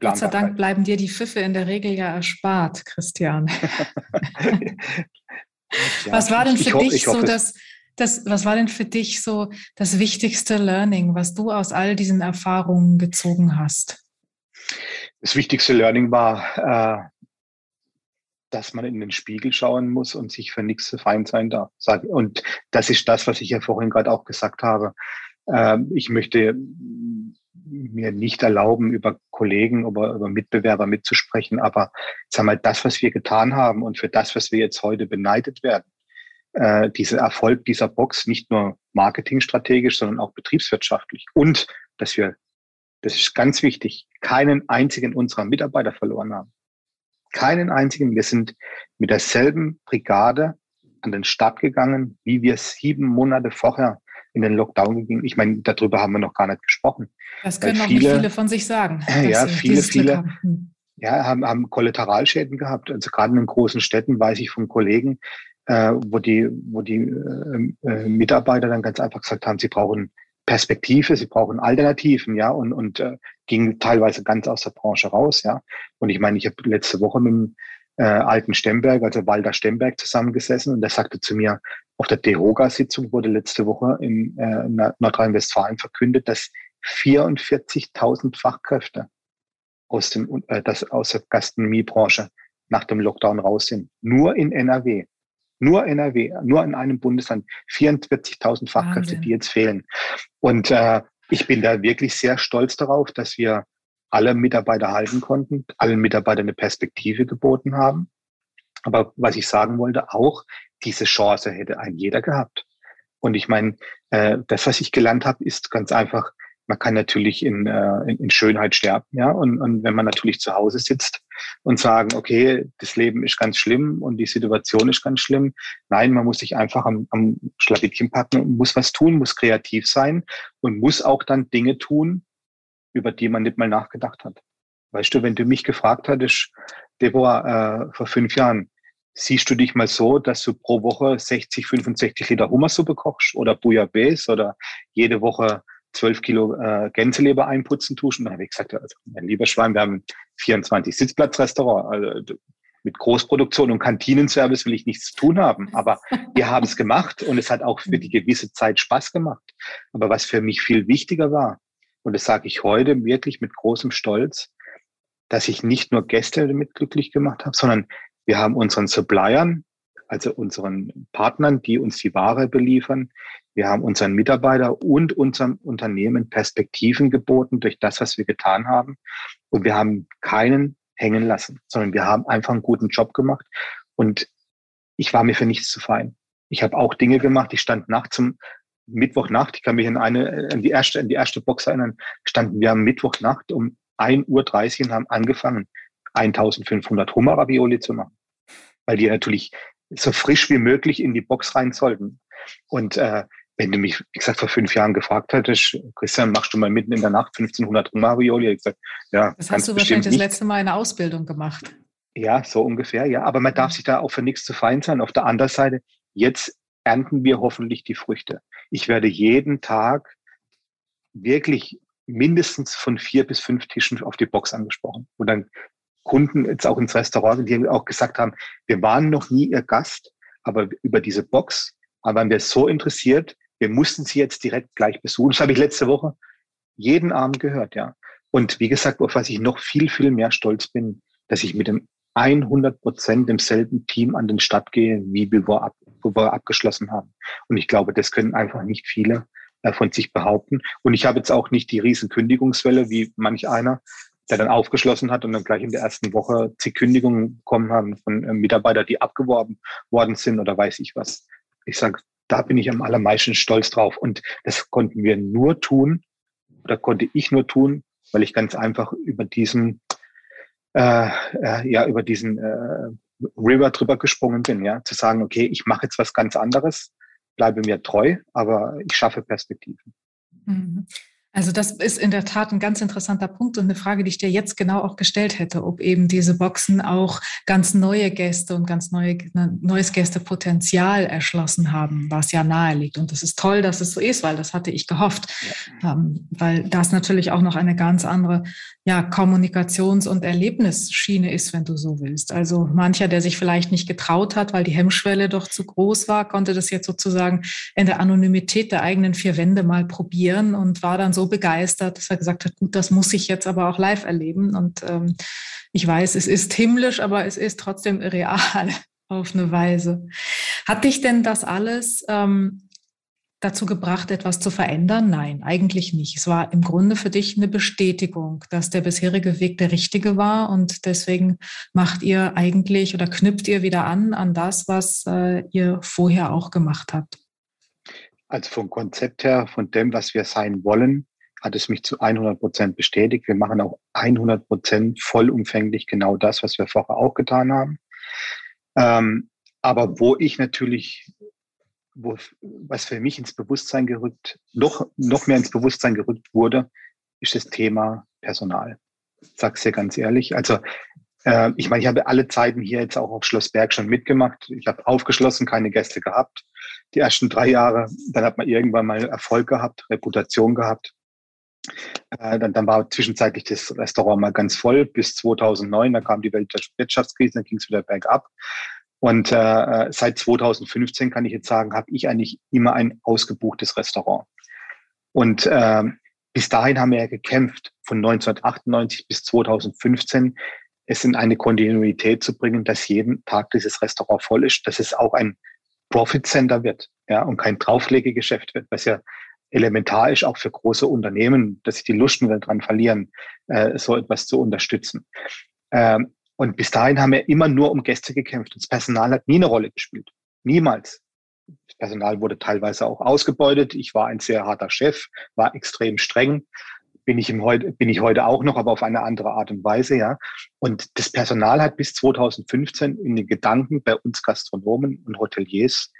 [SPEAKER 1] Gott sei Dank bleiben dir die Pfiffe in der Regel ja erspart, Christian. ja, Was war denn für ich, dich ich so das, das, was war denn für dich so das wichtigste Learning, was du aus all diesen Erfahrungen gezogen hast?
[SPEAKER 2] Das wichtigste Learning war, äh, dass man in den Spiegel schauen muss und sich für nichts zu fein sein darf. Und das ist das, was ich ja vorhin gerade auch gesagt habe. Ähm, ich möchte mir nicht erlauben, über Kollegen oder über Mitbewerber mitzusprechen. Aber sag mal, das, was wir getan haben und für das, was wir jetzt heute beneidet werden, äh, dieser Erfolg dieser Box nicht nur marketingstrategisch, sondern auch betriebswirtschaftlich. Und dass wir, das ist ganz wichtig, keinen einzigen unserer Mitarbeiter verloren haben. Keinen einzigen. Wir sind mit derselben Brigade an den Start gegangen, wie wir sieben Monate vorher in den Lockdown gegangen. Ich meine, darüber haben wir noch gar nicht gesprochen.
[SPEAKER 1] Das können auch viele, nicht viele von sich sagen.
[SPEAKER 2] Ja, viele, viele haben. Hm. ja, haben, haben Kollateralschäden gehabt. Also gerade in den großen Städten weiß ich von Kollegen, äh, wo die, wo die äh, äh, Mitarbeiter dann ganz einfach gesagt haben, sie brauchen Perspektive, sie brauchen Alternativen, ja, und, und äh, ging teilweise ganz aus der Branche raus, ja. Und ich meine, ich habe letzte Woche mit dem äh, alten Stemberg, also Walter Stemberg, zusammengesessen und der sagte zu mir, auf der DEHOGA-Sitzung wurde letzte Woche in, äh, in Nordrhein-Westfalen verkündet, dass 44.000 Fachkräfte aus, dem, äh, das, aus der Gastronomiebranche nach dem Lockdown raus sind. Nur in NRW. Nur NRW, nur in einem Bundesland 44.000 Fachkräfte, Wahnsinn. die jetzt fehlen. Und äh, ich bin da wirklich sehr stolz darauf, dass wir alle Mitarbeiter halten konnten, allen Mitarbeitern eine Perspektive geboten haben. Aber was ich sagen wollte, auch diese Chance hätte ein jeder gehabt. Und ich meine, äh, das, was ich gelernt habe, ist ganz einfach, man kann natürlich in, äh, in, Schönheit sterben, ja. Und, und wenn man natürlich zu Hause sitzt und sagen, okay, das Leben ist ganz schlimm und die Situation ist ganz schlimm. Nein, man muss sich einfach am, am Schlawittchen packen und muss was tun, muss kreativ sein und muss auch dann Dinge tun, über die man nicht mal nachgedacht hat. Weißt du, wenn du mich gefragt hattest, Deborah, äh, vor fünf Jahren, siehst du dich mal so, dass du pro Woche 60, 65 Liter Hummersuppe kochst oder Bouillabaisse oder jede Woche zwölf Kilo äh, Gänseleber einputzen tust. Und dann habe ich gesagt, also, mein lieber Schwein, wir haben 24 Sitzplatzrestaurant. Also, mit Großproduktion und Kantinenservice will ich nichts zu tun haben. Aber wir haben es gemacht und es hat auch für die gewisse Zeit Spaß gemacht. Aber was für mich viel wichtiger war, und das sage ich heute wirklich mit großem Stolz, dass ich nicht nur Gäste damit glücklich gemacht habe, sondern wir haben unseren Suppliern, also unseren Partnern, die uns die Ware beliefern, wir haben unseren Mitarbeiter und unserem Unternehmen Perspektiven geboten durch das, was wir getan haben. Und wir haben keinen hängen lassen, sondern wir haben einfach einen guten Job gemacht. Und ich war mir für nichts zu fein. Ich habe auch Dinge gemacht. Ich stand nachts um Mittwochnacht. Ich kann mich in eine, in die erste, in die erste Box erinnern. Standen wir am Mittwochnacht um 1.30 Uhr und haben angefangen, 1500 Hummer-Ravioli zu machen. Weil die natürlich so frisch wie möglich in die Box rein sollten. Und äh, wenn du mich, wie gesagt, vor fünf Jahren gefragt hättest, Christian, machst du mal mitten in der Nacht 1500 Marioli? Ich gesagt,
[SPEAKER 1] ja. Das hast du wahrscheinlich das letzte Mal in der Ausbildung gemacht.
[SPEAKER 2] Ja, so ungefähr, ja. Aber man darf sich da auch für nichts zu fein sein. Auf der anderen Seite, jetzt ernten wir hoffentlich die Früchte. Ich werde jeden Tag wirklich mindestens von vier bis fünf Tischen auf die Box angesprochen. Und dann Kunden jetzt auch ins Restaurant, die auch gesagt haben, wir waren noch nie ihr Gast, aber über diese Box waren wir so interessiert, wir mussten sie jetzt direkt gleich besuchen. Das habe ich letzte Woche jeden Abend gehört, ja. Und wie gesagt, auf was ich noch viel, viel mehr stolz bin, dass ich mit dem 100 Prozent demselben Team an den Start gehe, wie wir, ab, wo wir abgeschlossen haben. Und ich glaube, das können einfach nicht viele äh, von sich behaupten. Und ich habe jetzt auch nicht die riesen Kündigungswelle wie manch einer, der dann aufgeschlossen hat und dann gleich in der ersten Woche zig Kündigungen bekommen haben von äh, Mitarbeitern, die abgeworben worden sind oder weiß ich was. Ich sage, da bin ich am allermeisten stolz drauf. Und das konnten wir nur tun, oder konnte ich nur tun, weil ich ganz einfach über diesen, äh, äh, ja, über diesen äh, River drüber gesprungen bin, ja, zu sagen, okay, ich mache jetzt was ganz anderes, bleibe mir treu, aber ich schaffe Perspektiven.
[SPEAKER 1] Mhm. Also das ist in der Tat ein ganz interessanter Punkt und eine Frage, die ich dir jetzt genau auch gestellt hätte, ob eben diese Boxen auch ganz neue Gäste und ganz neue, neues Gästepotenzial erschlossen haben, was ja nahe liegt. Und das ist toll, dass es so ist, weil das hatte ich gehofft, ja. ähm, weil das natürlich auch noch eine ganz andere ja, Kommunikations- und Erlebnisschiene ist, wenn du so willst. Also mancher, der sich vielleicht nicht getraut hat, weil die Hemmschwelle doch zu groß war, konnte das jetzt sozusagen in der Anonymität der eigenen vier Wände mal probieren und war dann so begeistert, dass er gesagt hat, gut, das muss ich jetzt aber auch live erleben. Und ähm, ich weiß, es ist himmlisch, aber es ist trotzdem real auf eine Weise. Hat dich denn das alles ähm, dazu gebracht, etwas zu verändern? Nein, eigentlich nicht. Es war im Grunde für dich eine Bestätigung, dass der bisherige Weg der richtige war und deswegen macht ihr eigentlich oder knüpft ihr wieder an an das, was äh, ihr vorher auch gemacht habt.
[SPEAKER 2] Also vom Konzept her, von dem, was wir sein wollen, hat es mich zu 100 Prozent bestätigt. Wir machen auch 100 Prozent vollumfänglich genau das, was wir vorher auch getan haben. Ähm, aber wo ich natürlich, wo, was für mich ins Bewusstsein gerückt, noch, noch mehr ins Bewusstsein gerückt wurde, ist das Thema Personal. Ich sag's dir ganz ehrlich. Also äh, ich meine, ich habe alle Zeiten hier jetzt auch auf Schloss Berg schon mitgemacht. Ich habe aufgeschlossen, keine Gäste gehabt. Die ersten drei Jahre, dann hat man irgendwann mal Erfolg gehabt, Reputation gehabt. Äh, dann, dann war zwischenzeitlich das Restaurant mal ganz voll bis 2009. Da kam die Weltwirtschaftskrise, dann ging es wieder bergab. Und äh, äh seit 2015 kann ich jetzt sagen, habe ich eigentlich immer ein ausgebuchtes Restaurant. Und äh, bis dahin haben wir ja gekämpft, von 1998 bis 2015 es in eine Kontinuität zu bringen, dass jeden Tag dieses Restaurant voll ist, dass es auch ein Profit Center wird, ja, und kein Drauflegegeschäft wird, was ja elementar ist, auch für große Unternehmen, dass sie die Lust mehr daran verlieren, äh, so etwas zu unterstützen. Ähm, und bis dahin haben wir immer nur um Gäste gekämpft. Das Personal hat nie eine Rolle gespielt. Niemals. Das Personal wurde teilweise auch ausgebeutet. Ich war ein sehr harter Chef, war extrem streng. Bin ich, im bin ich heute auch noch, aber auf eine andere Art und Weise, ja. Und das Personal hat bis 2015 in den Gedanken bei uns Gastronomen und Hoteliers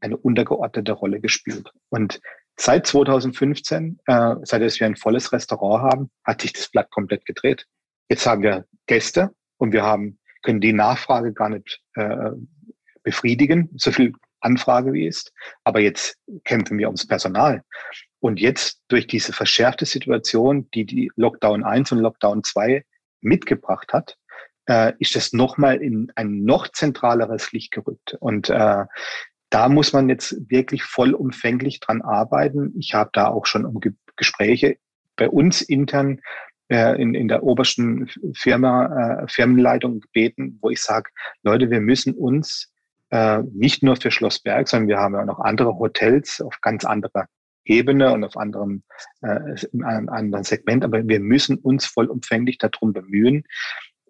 [SPEAKER 2] eine untergeordnete Rolle gespielt. Und Seit 2015, äh, seit wir ein volles Restaurant haben, hat sich das Blatt komplett gedreht. Jetzt haben wir Gäste und wir haben, können die Nachfrage gar nicht äh, befriedigen, so viel Anfrage wie ist. Aber jetzt kämpfen wir ums Personal. Und jetzt durch diese verschärfte Situation, die die Lockdown 1 und Lockdown 2 mitgebracht hat, äh, ist das nochmal in ein noch zentraleres Licht gerückt. Und äh, da muss man jetzt wirklich vollumfänglich dran arbeiten. Ich habe da auch schon um Gespräche bei uns intern äh, in, in der obersten Firma, äh, Firmenleitung gebeten, wo ich sage, Leute, wir müssen uns äh, nicht nur für Schloss Berg, sondern wir haben ja noch andere Hotels auf ganz anderer Ebene und auf anderem, äh, in einem anderen Segment, aber wir müssen uns vollumfänglich darum bemühen,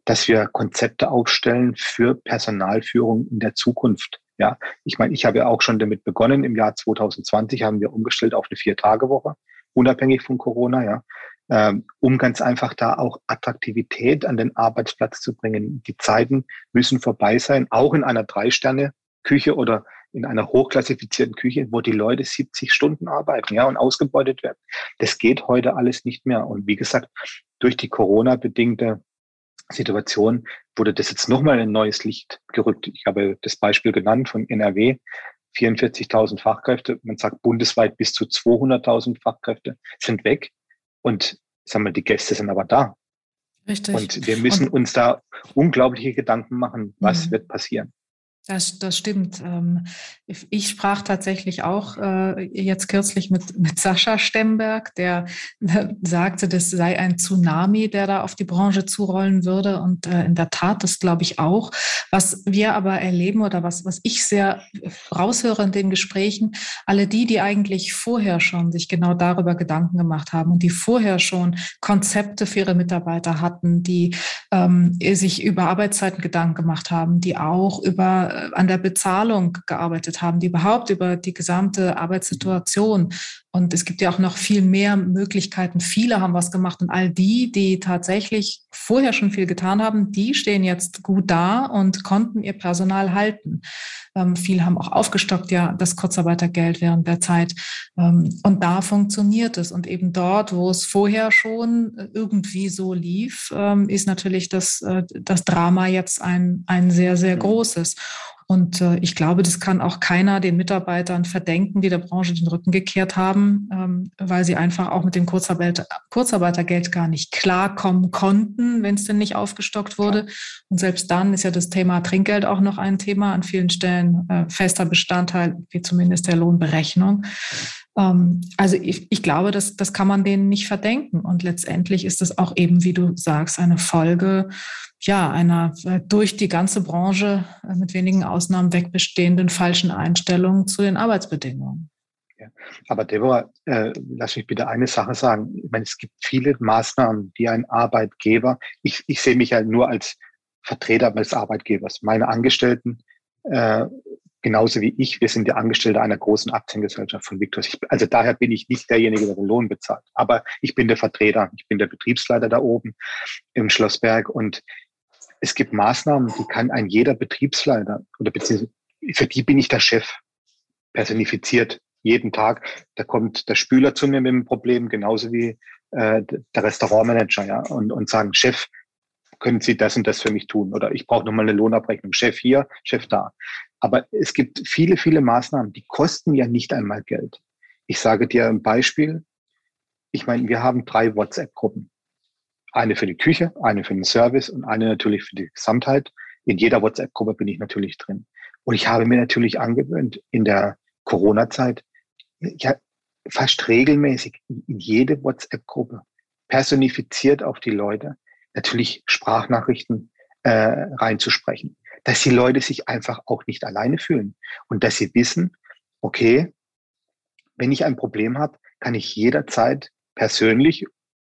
[SPEAKER 2] dass wir Konzepte aufstellen für Personalführung in der Zukunft. Ja, ich meine, ich habe ja auch schon damit begonnen. Im Jahr 2020 haben wir umgestellt auf eine Vier-Tage-Woche, unabhängig von Corona, ja, ähm, um ganz einfach da auch Attraktivität an den Arbeitsplatz zu bringen. Die Zeiten müssen vorbei sein, auch in einer Drei-Sterne-Küche oder in einer hochklassifizierten Küche, wo die Leute 70 Stunden arbeiten, ja, und ausgebeutet werden. Das geht heute alles nicht mehr. Und wie gesagt, durch die Corona-bedingte Situation wurde das jetzt nochmal in ein neues Licht gerückt. Ich habe das Beispiel genannt von NRW. 44.000 Fachkräfte, man sagt bundesweit bis zu 200.000 Fachkräfte sind weg. Und sagen wir, die Gäste sind aber da. Richtig. Und wir müssen Und, uns da unglaubliche Gedanken machen, was mhm. wird passieren.
[SPEAKER 1] Das, das stimmt. Ähm, ich sprach tatsächlich auch äh, jetzt kürzlich mit, mit Sascha Stemberg, der sagte, das sei ein Tsunami, der da auf die Branche zurollen würde. Und äh, in der Tat, das glaube ich auch. Was wir aber erleben oder was, was ich sehr raushöre in den Gesprächen, alle die, die eigentlich vorher schon sich genau darüber Gedanken gemacht haben und die vorher schon Konzepte für ihre Mitarbeiter hatten, die ähm, sich über Arbeitszeiten Gedanken gemacht haben, die auch über an der Bezahlung gearbeitet haben, die überhaupt über die gesamte Arbeitssituation Und es gibt ja auch noch viel mehr Möglichkeiten. Viele haben was gemacht und all die, die tatsächlich vorher schon viel getan haben, die stehen jetzt gut da und konnten ihr Personal halten. Ähm, viele haben auch aufgestockt, ja, das Kurzarbeitergeld während der Zeit. Ähm, und da funktioniert es. Und eben dort, wo es vorher schon irgendwie so lief, ähm, ist natürlich das, äh, das Drama jetzt ein, ein sehr, sehr mhm. großes. Und äh, ich glaube, das kann auch keiner den Mitarbeitern verdenken, die der Branche den Rücken gekehrt haben, ähm, weil sie einfach auch mit dem Kurzarbeit Kurzarbeitergeld gar nicht klarkommen konnten, wenn es denn nicht aufgestockt wurde. Und selbst dann ist ja das Thema Trinkgeld auch noch ein Thema, an vielen Stellen äh, fester Bestandteil, wie zumindest der Lohnberechnung. Ähm, also ich, ich glaube, das, das kann man denen nicht verdenken. Und letztendlich ist es auch eben, wie du sagst, eine Folge ja, einer äh, durch die ganze Branche äh, mit wenigen Ausnahmen wegbestehenden falschen Einstellung zu den Arbeitsbedingungen.
[SPEAKER 2] Ja. Aber Deborah, äh, lass mich bitte eine Sache sagen. Ich meine, es gibt viele Maßnahmen, die ein Arbeitgeber, ich, ich sehe mich ja nur als Vertreter des Arbeitgebers. Meine Angestellten, äh, genauso wie ich, wir sind die Angestellte einer großen Aktiengesellschaft von Victor. also daher bin ich nicht derjenige, der den Lohn bezahlt. Aber ich bin der Vertreter, ich bin der Betriebsleiter da oben im Schlossberg und es gibt Maßnahmen, die kann ein jeder Betriebsleiter oder beziehungsweise für die bin ich der Chef personifiziert jeden Tag. Da kommt der Spüler zu mir mit dem Problem, genauso wie äh, der Restaurantmanager, ja, und, und sagen, Chef, können Sie das und das für mich tun? Oder ich brauche nochmal eine Lohnabrechnung. Chef hier, Chef da. Aber es gibt viele, viele Maßnahmen, die kosten ja nicht einmal Geld. Ich sage dir ein Beispiel. Ich meine, wir haben drei WhatsApp-Gruppen. Eine für die Küche, eine für den Service und eine natürlich für die Gesamtheit. In jeder WhatsApp-Gruppe bin ich natürlich drin. Und ich habe mir natürlich angewöhnt, in der Corona-Zeit, ja, fast regelmäßig in jede WhatsApp-Gruppe personifiziert auf die Leute natürlich Sprachnachrichten äh, reinzusprechen, dass die Leute sich einfach auch nicht alleine fühlen und dass sie wissen, okay, wenn ich ein Problem habe, kann ich jederzeit persönlich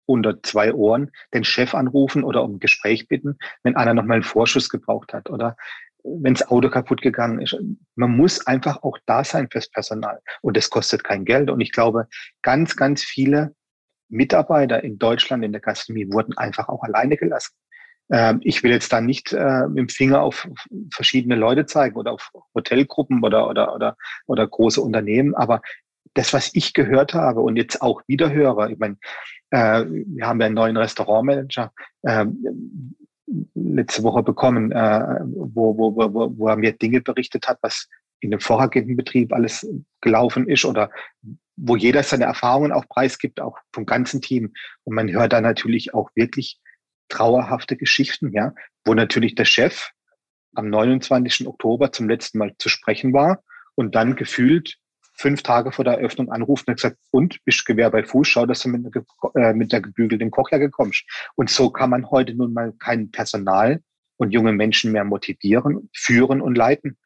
[SPEAKER 2] unter zwei Ohren den Chef anrufen oder um ein Gespräch bitten, wenn einer nochmal einen Vorschuss gebraucht hat oder wenn das Auto kaputt gegangen ist. Man muss einfach auch da sein fürs Personal und das kostet kein Geld. Und ich glaube, ganz, ganz viele Mitarbeiter in Deutschland in der Gastronomie wurden einfach auch alleine gelassen. Ähm, ich will jetzt da nicht äh, mit dem Finger auf verschiedene Leute zeigen oder auf Hotelgruppen oder, oder, oder, oder große Unternehmen, aber das, was ich gehört habe und jetzt auch wieder höre, ich meine, äh, wir haben ja einen neuen Restaurantmanager äh, letzte Woche bekommen, äh, wo, wo, wo, wo er mir Dinge berichtet hat, was in dem vorhergehenden Betrieb alles gelaufen ist oder wo jeder seine Erfahrungen auch preisgibt, auch vom ganzen Team. Und man hört da natürlich auch wirklich trauerhafte Geschichten, ja, wo natürlich der Chef am 29. Oktober zum letzten Mal zu sprechen war und dann gefühlt fünf Tage vor der Eröffnung anruft und hat gesagt, und bist Gewehr bei Fuß, schau, dass du mit, äh, mit der gebügelten Kochjacke kommst. Und so kann man heute nun mal kein Personal und junge Menschen mehr motivieren, führen und leiten.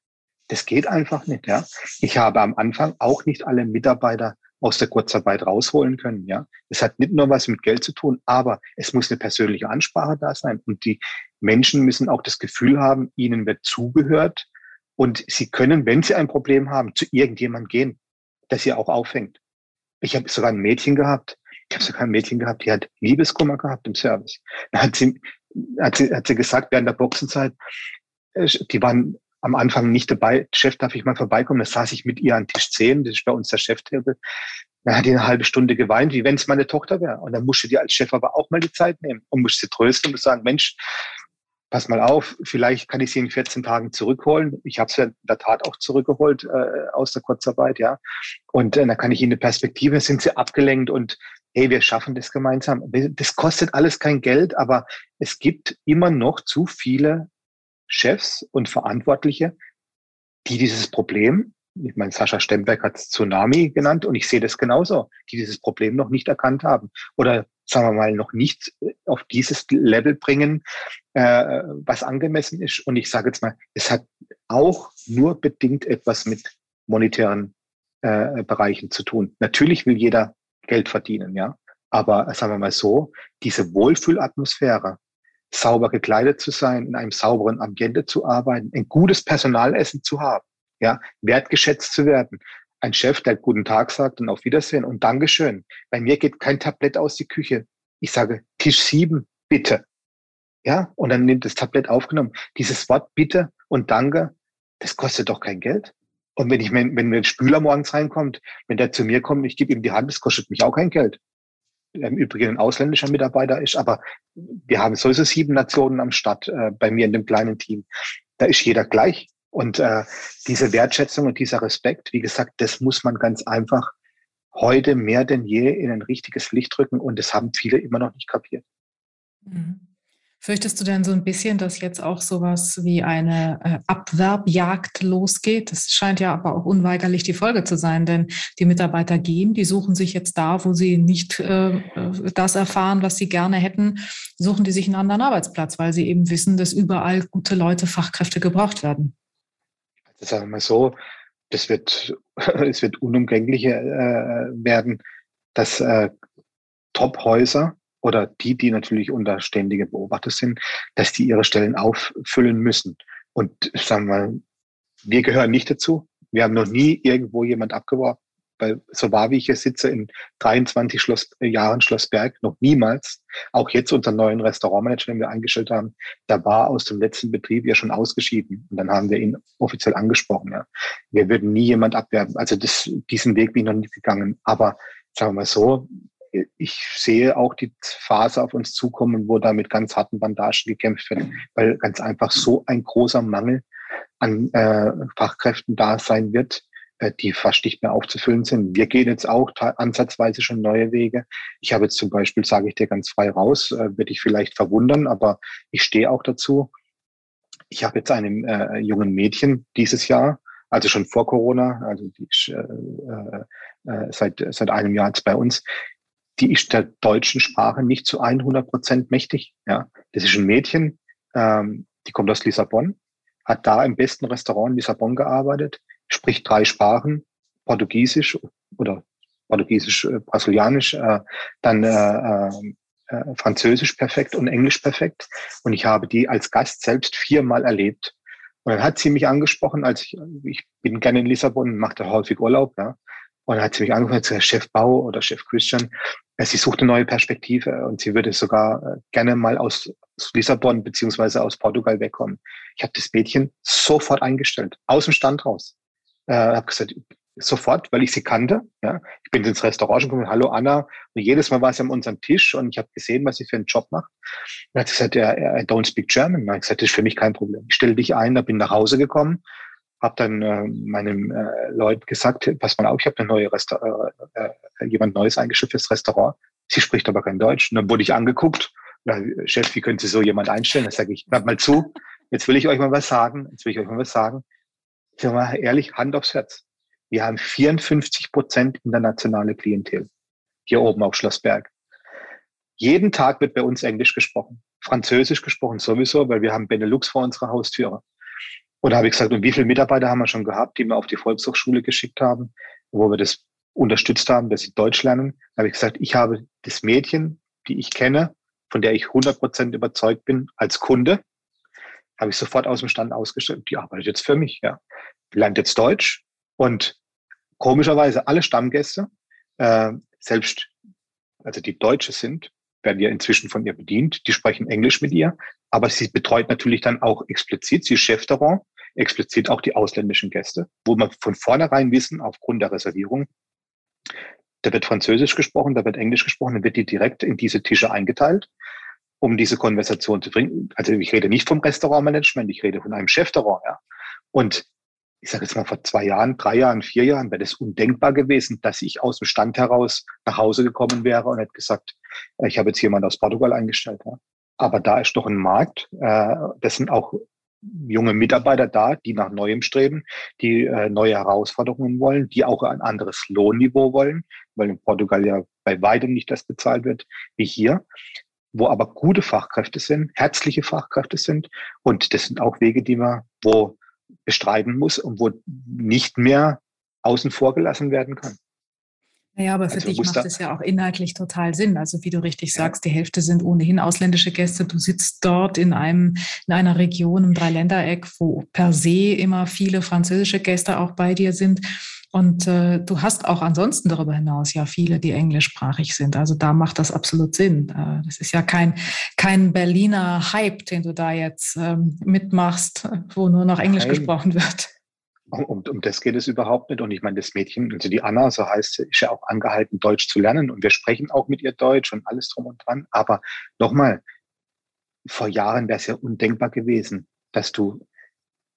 [SPEAKER 2] Das geht einfach nicht, ja. Ich habe am Anfang auch nicht alle Mitarbeiter aus der Kurzarbeit rausholen können, ja. Es hat nicht nur was mit Geld zu tun, aber es muss eine persönliche Ansprache da sein und die Menschen müssen auch das Gefühl haben, ihnen wird zugehört und sie können, wenn sie ein Problem haben, zu irgendjemandem gehen das sie auch auffängt. Ich habe sogar ein Mädchen gehabt, ich habe sogar ein Mädchen gehabt, die hat Liebeskummer gehabt im Service. Da hat sie, hat sie, hat sie gesagt, während der Boxenzeit, äh, die waren am Anfang nicht dabei, Chef, darf ich mal vorbeikommen? Da saß ich mit ihr an Tisch 10, das ist bei uns der Cheftable. Da hat die eine halbe Stunde geweint, wie wenn es meine Tochter wäre. Und dann musste die als Chef aber auch mal die Zeit nehmen und musste sie trösten und sagen, Mensch, pass mal auf, vielleicht kann ich sie in 14 Tagen zurückholen. Ich habe sie in der Tat auch zurückgeholt äh, aus der Kurzarbeit, ja. Und äh, dann kann ich ihnen eine Perspektive, sind sie abgelenkt und hey, wir schaffen das gemeinsam. Das kostet alles kein Geld, aber es gibt immer noch zu viele Chefs und Verantwortliche, die dieses Problem, ich meine, Sascha Stemberg hat es Tsunami genannt und ich sehe das genauso, die dieses Problem noch nicht erkannt haben oder sagen wir mal, noch nicht auf dieses Level bringen, äh, was angemessen ist. Und ich sage jetzt mal, es hat auch nur bedingt etwas mit monetären äh, Bereichen zu tun. Natürlich will jeder Geld verdienen, ja. Aber sagen wir mal so, diese Wohlfühlatmosphäre, sauber gekleidet zu sein, in einem sauberen Ambiente zu arbeiten, ein gutes Personalessen zu haben, ja, wertgeschätzt zu werden, ein Chef, der guten Tag sagt und auf Wiedersehen und Dankeschön. Bei mir geht kein Tablett aus die Küche. Ich sage Tisch sieben, bitte. Ja, und dann nimmt das Tablett aufgenommen. Dieses Wort bitte und danke, das kostet doch kein Geld. Und wenn ich, wenn, wenn ein Spüler morgens reinkommt, wenn der zu mir kommt, ich gebe ihm die Hand, das kostet mich auch kein Geld. Im Übrigen ein ausländischer Mitarbeiter ist, aber wir haben sowieso sieben Nationen am Start äh, bei mir in dem kleinen Team. Da ist jeder gleich. Und äh, diese Wertschätzung und dieser Respekt, wie gesagt, das muss man ganz einfach heute mehr denn je in ein richtiges Licht rücken. Und das haben viele immer noch nicht kapiert.
[SPEAKER 1] Mhm. Fürchtest du denn so ein bisschen, dass jetzt auch sowas wie eine äh, Abwerbjagd losgeht? Das scheint ja aber auch unweigerlich die Folge zu sein, denn die Mitarbeiter gehen, die suchen sich jetzt da, wo sie nicht äh, das erfahren, was sie gerne hätten, suchen die sich einen anderen Arbeitsplatz, weil sie eben wissen, dass überall gute Leute, Fachkräfte gebraucht werden.
[SPEAKER 2] Also sagen wir mal so, das wird, es wird unumgänglich äh, werden, dass äh, Top-Häuser oder die, die natürlich unter ständige Beobachter sind, dass die ihre Stellen auffüllen müssen. Und sagen wir wir gehören nicht dazu. Wir haben noch nie irgendwo jemand abgeworben. Weil so war, wie ich hier sitze, in 23 Schloss, äh, Jahren Schlossberg, noch niemals. Auch jetzt unseren neuen Restaurantmanager, den wir eingestellt haben, da war aus dem letzten Betrieb ja schon ausgeschieden. Und dann haben wir ihn offiziell angesprochen. Ja. Wir würden nie jemand abwerben. Also das, diesen Weg bin ich noch nicht gegangen. Aber sagen wir mal so, ich sehe auch die Phase auf uns zukommen, wo da mit ganz harten Bandagen gekämpft wird, weil ganz einfach so ein großer Mangel an äh, Fachkräften da sein wird, äh, die fast nicht mehr aufzufüllen sind. Wir gehen jetzt auch ansatzweise schon neue Wege. Ich habe jetzt zum Beispiel, sage ich dir ganz frei raus, äh, würde ich vielleicht verwundern, aber ich stehe auch dazu. Ich habe jetzt einem äh, jungen Mädchen dieses Jahr, also schon vor Corona, also die äh, äh, äh seit, seit einem Jahr jetzt bei uns, die ist der deutschen Sprache nicht zu 100 Prozent mächtig. Ja, das ist ein Mädchen, ähm, die kommt aus Lissabon, hat da im besten Restaurant in Lissabon gearbeitet, spricht drei Sprachen, Portugiesisch oder Portugiesisch, äh, Brasilianisch, äh, dann äh, äh, äh, Französisch perfekt und Englisch perfekt. Und ich habe die als Gast selbst viermal erlebt. Und dann hat sie mich angesprochen, als ich, ich bin gerne in Lissabon, mache da häufig Urlaub, ja. Und dann hat sie mich angerufen, gesagt, Chef Bau oder Chef Christian, sie sucht eine neue Perspektive und sie würde sogar äh, gerne mal aus Lissabon beziehungsweise aus Portugal wegkommen. Ich habe das Mädchen sofort eingestellt, aus dem Stand raus. Äh, habe gesagt, sofort, weil ich sie kannte. Ja. Ich bin ins Restaurant gekommen, hallo Anna. Und jedes Mal war sie an unserem Tisch und ich habe gesehen, was sie für einen Job macht. Dann hat sie gesagt, I don't speak German. Und ich gesagt, das ist für mich kein Problem. Ich stelle dich ein, da bin nach Hause gekommen habe dann äh, meinen äh, Leuten gesagt, pass mal auf, ich habe eine neue Resta äh, äh, jemand Neues eingeschifft fürs Restaurant. Sie spricht aber kein Deutsch. Und dann wurde ich angeguckt. Ja, Chef, wie können Sie so jemand einstellen? Dann sage ich, hört mal zu, jetzt will ich euch mal was sagen. Jetzt will ich euch mal was sagen. Ich sage mal ehrlich, Hand aufs Herz. Wir haben 54 Prozent internationale Klientel hier oben auf Schlossberg. Jeden Tag wird bei uns Englisch gesprochen, Französisch gesprochen sowieso, weil wir haben Benelux vor unserer Haustüre. Und da habe ich gesagt, und wie viele Mitarbeiter haben wir schon gehabt, die wir auf die Volkshochschule geschickt haben, wo wir das unterstützt haben, dass sie Deutsch lernen. Da habe ich gesagt, ich habe das Mädchen, die ich kenne, von der ich 100 Prozent überzeugt bin, als Kunde, habe ich sofort aus dem Stand ausgestellt. Die arbeitet jetzt für mich, ja. Die lernt jetzt Deutsch und komischerweise alle Stammgäste, äh, selbst, also die Deutsche sind, werden ja inzwischen von ihr bedient. Die sprechen Englisch mit ihr, aber sie betreut natürlich dann auch explizit, sie ist Chefterrand, explizit auch die ausländischen Gäste, wo man von vornherein wissen, aufgrund der Reservierung, da wird Französisch gesprochen, da wird Englisch gesprochen, dann wird die direkt in diese Tische eingeteilt, um diese Konversation zu bringen. Also ich rede nicht vom Restaurantmanagement, ich rede von einem Chefterrand, ja. Und ich sage jetzt mal vor zwei Jahren, drei Jahren, vier Jahren wäre das undenkbar gewesen, dass ich aus dem Stand heraus nach Hause gekommen wäre und hätte gesagt, ich habe jetzt jemand aus Portugal eingestellt. Ja. Aber da ist doch ein Markt. Äh, das sind auch junge Mitarbeiter da, die nach Neuem streben, die äh, neue Herausforderungen wollen, die auch ein anderes Lohnniveau wollen, weil in Portugal ja bei weitem nicht das bezahlt wird wie hier, wo aber gute Fachkräfte sind, herzliche Fachkräfte sind. Und das sind auch Wege, die man, wo bestreiten muss und wo nicht mehr außen vor gelassen werden kann.
[SPEAKER 1] Ja, aber für also dich macht es ja auch inhaltlich total Sinn. Also wie du richtig sagst, die Hälfte sind ohnehin ausländische Gäste. Du sitzt dort in einem in einer Region im Dreiländereck, wo per se immer viele französische Gäste auch bei dir sind. Und äh, du hast auch ansonsten darüber hinaus ja viele, die englischsprachig sind. Also da macht das absolut Sinn. Äh, das ist ja kein, kein Berliner Hype, den du da jetzt ähm, mitmachst, wo nur noch Englisch Nein. gesprochen wird.
[SPEAKER 2] Um, um das geht es überhaupt nicht. Und ich meine, das Mädchen, also die Anna, so heißt sie, ist ja auch angehalten, Deutsch zu lernen. Und wir sprechen auch mit ihr Deutsch und alles drum und dran. Aber nochmal, vor Jahren wäre es ja undenkbar gewesen, dass du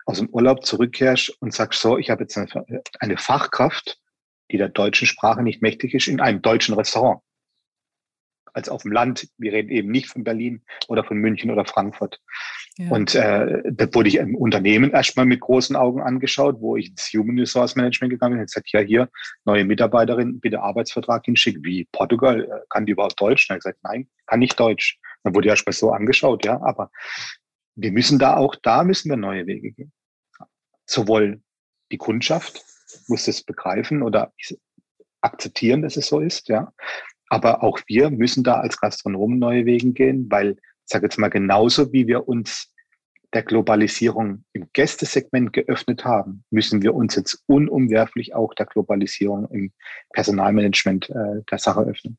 [SPEAKER 2] aus dem Urlaub zurückkehrst und sagst, so, ich habe jetzt eine, eine Fachkraft, die der deutschen Sprache nicht mächtig ist, in einem deutschen Restaurant als auf dem Land. Wir reden eben nicht von Berlin oder von München oder Frankfurt. Und äh, da wurde ich im Unternehmen erstmal mit großen Augen angeschaut, wo ich ins Human Resource Management gegangen bin und gesagt, ja, hier, neue Mitarbeiterin, bitte Arbeitsvertrag hinschicken. Wie Portugal, äh, kann die überhaupt Deutsch? Und er gesagt, nein, kann nicht Deutsch. Dann wurde ich erstmal so angeschaut, ja, aber wir müssen da auch, da müssen wir neue Wege gehen. Sowohl die Kundschaft muss es begreifen oder akzeptieren, dass es so ist, ja. Aber auch wir müssen da als Gastronomen neue Wege gehen, weil, ich sage jetzt mal, genauso wie wir uns der Globalisierung im Gästesegment geöffnet haben, müssen wir uns jetzt unumwerflich auch der Globalisierung im Personalmanagement äh, der Sache öffnen.